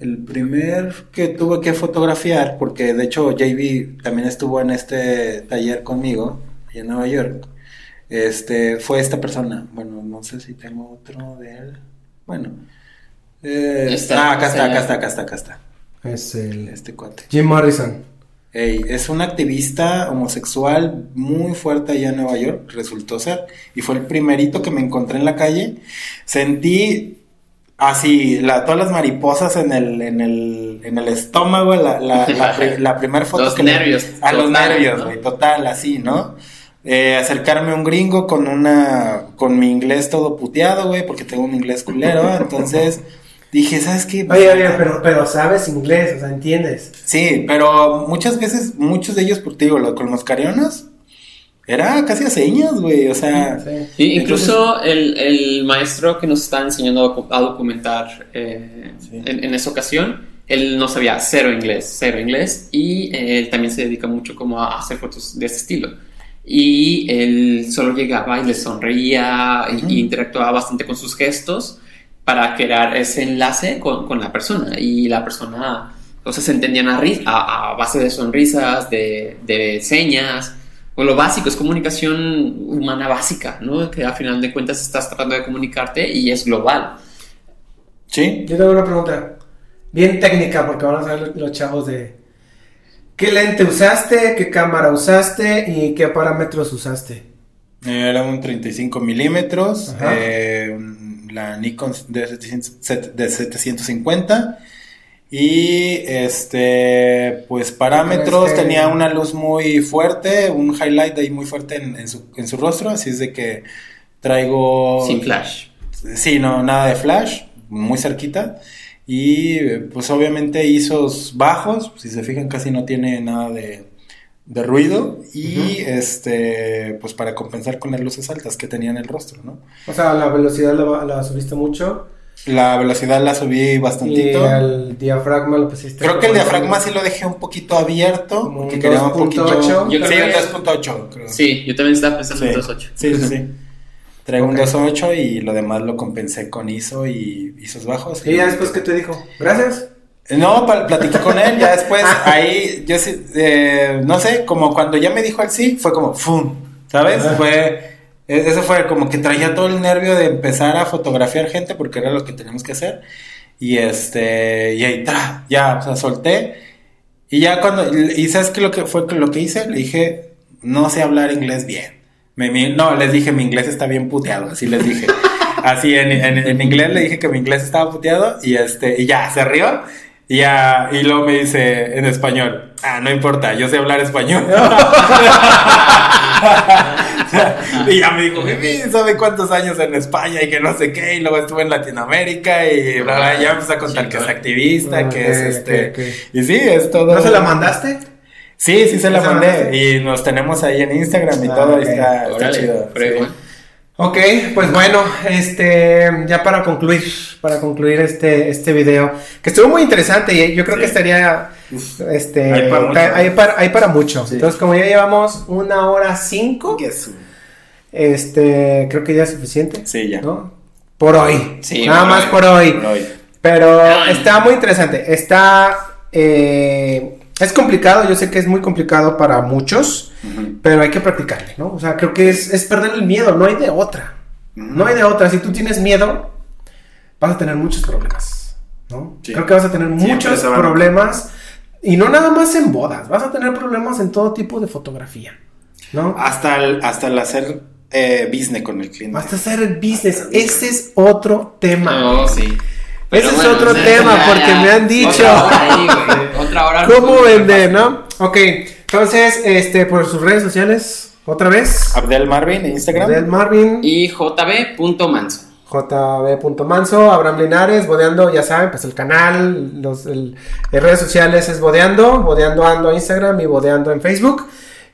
El primer que tuve que fotografiar, porque de hecho JB también estuvo en este taller conmigo, en Nueva York, este, fue esta persona. Bueno, no sé si tengo otro de él. Bueno. Eh, Está, ah, acá está, acá está, acá está, acá está. Es el Este cuate. Jim Morrison. Ey, es un activista homosexual muy fuerte allá en Nueva York, resultó ser, y fue el primerito que me encontré en la calle. Sentí así la, todas las mariposas en el, en el, en el estómago, la, la, la, pri- la primera foto. Los que le- nervios, a los total, nervios, ¿no? güey, total, así, ¿no? Eh, acercarme a un gringo con una, con mi inglés todo puteado, güey, porque tengo un inglés culero, entonces dije, ¿sabes qué? Oye, oye, pero, pero sabes inglés, o sea, entiendes. Sí, pero muchas veces, muchos de ellos, por digo, lo- con los carionas, era casi a señas, güey, o sea... Sí. Y incluso el, el maestro que nos está enseñando a docu- a documentar eh, Sí. en, en esa ocasión, él no sabía cero inglés, cero inglés, y eh, él también se dedica mucho como a hacer fotos de ese estilo. Y él solo llegaba y le sonreía y- Ujú. y interactuaba bastante con sus gestos para crear ese enlace con, con la persona. Y la persona, o sea, se entendían a, a, a base de sonrisas, de, de señas. Lo básico, es comunicación humana básica, ¿no? Que a final de cuentas estás tratando de comunicarte y es global. Sí, Yo tengo una pregunta bien técnica porque van a saber los chavos de qué lente usaste, qué cámara usaste y qué parámetros usaste. era un 35 milímetros, eh, la Nikon de, 700 de 750 y este, pues parámetros, tenía una luz muy fuerte, un highlight ahí muy fuerte en, en su, en su rostro, así es de que traigo... Sin flash. Sí, no, nada de flash, muy cerquita. Y pues obviamente ISOs bajos, si se fijan casi no tiene nada de, de ruido. Y este, pues para compensar con las luces altas que tenía en el rostro, ¿no? O sea, la velocidad la, la subiste mucho La velocidad la subí y bastantito. el diafragma lo pusiste. Creo que el diafragma sí lo dejé un poquito abierto, Como porque un quería un poquito... 2.8. Sí, Yo un creo que- 2.8, creo. Sí, yo también estaba pensando Sí, en 2.8. sí, sí, sí. Traigo un 2.8 y lo demás lo compensé con ISO y ISOs bajos. Y ya después, ¿qué te dijo? Gracias. No, platiqué con él, ya después ahí, yo sí, eh, no sé, como cuando ya me dijo el sí, fue como, ¡fum! ¿Sabes? Fue, eso fue como que traía todo el nervio de empezar a fotografiar gente porque era lo que teníamos que hacer. Y este, y ahí, ¡tra! ya, o sea, solté. Y ya cuando, y ¿sabes qué lo que fue lo que hice? Le dije, no sé hablar inglés bien. Me- mi- no, les dije, mi inglés está bien puteado, así les dije. Así en, en, en inglés le dije que mi inglés estaba puteado y este, y ya, se rió. Y ya, y luego me dice en español, ah, no importa, yo sé hablar español. y ya me dijo, "Jimmy, ¿sabe cuántos años en España y que no sé qué? Y luego estuve en Latinoamérica y bla, bla, ya empezó a contar que es activista, que es este. Y sí, es todo. ¿No se la mandaste? Sí, sí se la ¿Se la mandé. Y nos tenemos ahí en Instagram y Ah, todo, está, está Órale, chido. Ok, pues bueno, este, ya para concluir, para concluir este, este video, que estuvo muy interesante y yo creo Sí. que estaría, este, Hay para mucho. hay para, hay para mucho. Sí. Entonces, como ya llevamos una hora cinco, este, creo que ya es suficiente, Sí, ya. ¿no? Por hoy, Sí, nada más hoy. por hoy. Por hoy. Pero Ay. está muy interesante. Está. eh, es complicado, yo sé que es muy complicado para muchos. Pero hay que practicarle, ¿no? O sea, creo que es, es perder el miedo, no hay de otra. No hay de otra. Si tú tienes miedo, vas a tener muchos problemas, ¿no? Sí. Creo que vas a tener Siempre muchos problemas. Y no nada más en bodas, vas a tener problemas en todo tipo de fotografía, ¿no? Hasta el, hasta el hacer eh, business con el cliente. Basta hacer el business. Ese es otro tema. No, sí. Ese es otro tema, ya- porque ya. me han dicho. Otra hora ahí. Otra hora. ¿Cómo vender, no? Ok, entonces, este, por sus redes sociales, otra vez. Abdel Marvin en Instagram. Del Marvin, Y jb.manso. jb.manso, Abraham Linares, Bodeando, ya saben, pues el canal, los el- en redes sociales es Bodeando, Bodeando Ando a Instagram y Bodeando en Facebook.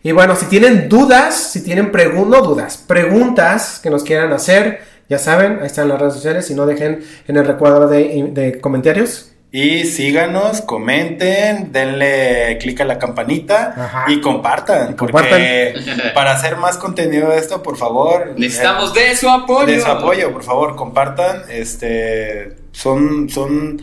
Y bueno, si tienen dudas, si tienen preguntas, no dudas, preguntas que nos quieran hacer, ya saben, ahí están las redes sociales, si no dejen en el recuadro de, de comentarios. Y síganos, comenten, denle clic a la campanita Ajá. y compartan. compartan. Porque para hacer más contenido de esto, por favor. Necesitamos eh, de su apoyo. de su apoyo, por favor, compartan. Este son, son,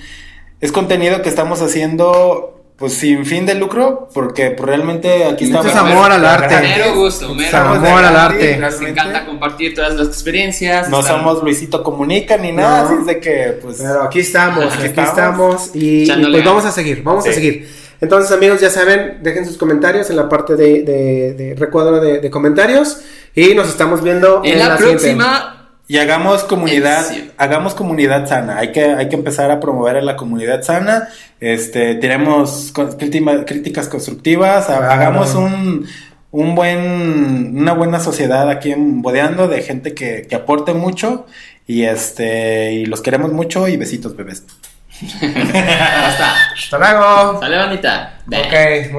es contenido que estamos haciendo pues sin fin de lucro, porque pues, realmente aquí Esto estamos. es amor al arte. Mero gusto, mero amor al arte. Nos encanta compartir todas las experiencias. No somos Luisito Comunica ni nada, No. así es de que pues Pero aquí estamos, Aquí aquí estamos. estamos, y, pues vamos a seguir, vamos a seguir. Entonces amigos, ya saben, dejen sus comentarios en la parte de, de- de recuadro de, de comentarios y nos estamos viendo En la, próxima. Y hagamos comunidad, Edición. hagamos comunidad sana. Hay que, hay que empezar a promover a la comunidad sana. Este, tenemos con- crítima- críticas constructivas, Claro. hagamos un, un buen, una buena sociedad aquí en Bodeando de gente que, que aporte mucho. Y este, y los queremos mucho y besitos, bebés. Hasta. Hasta luego. Sale, bonita. Ok.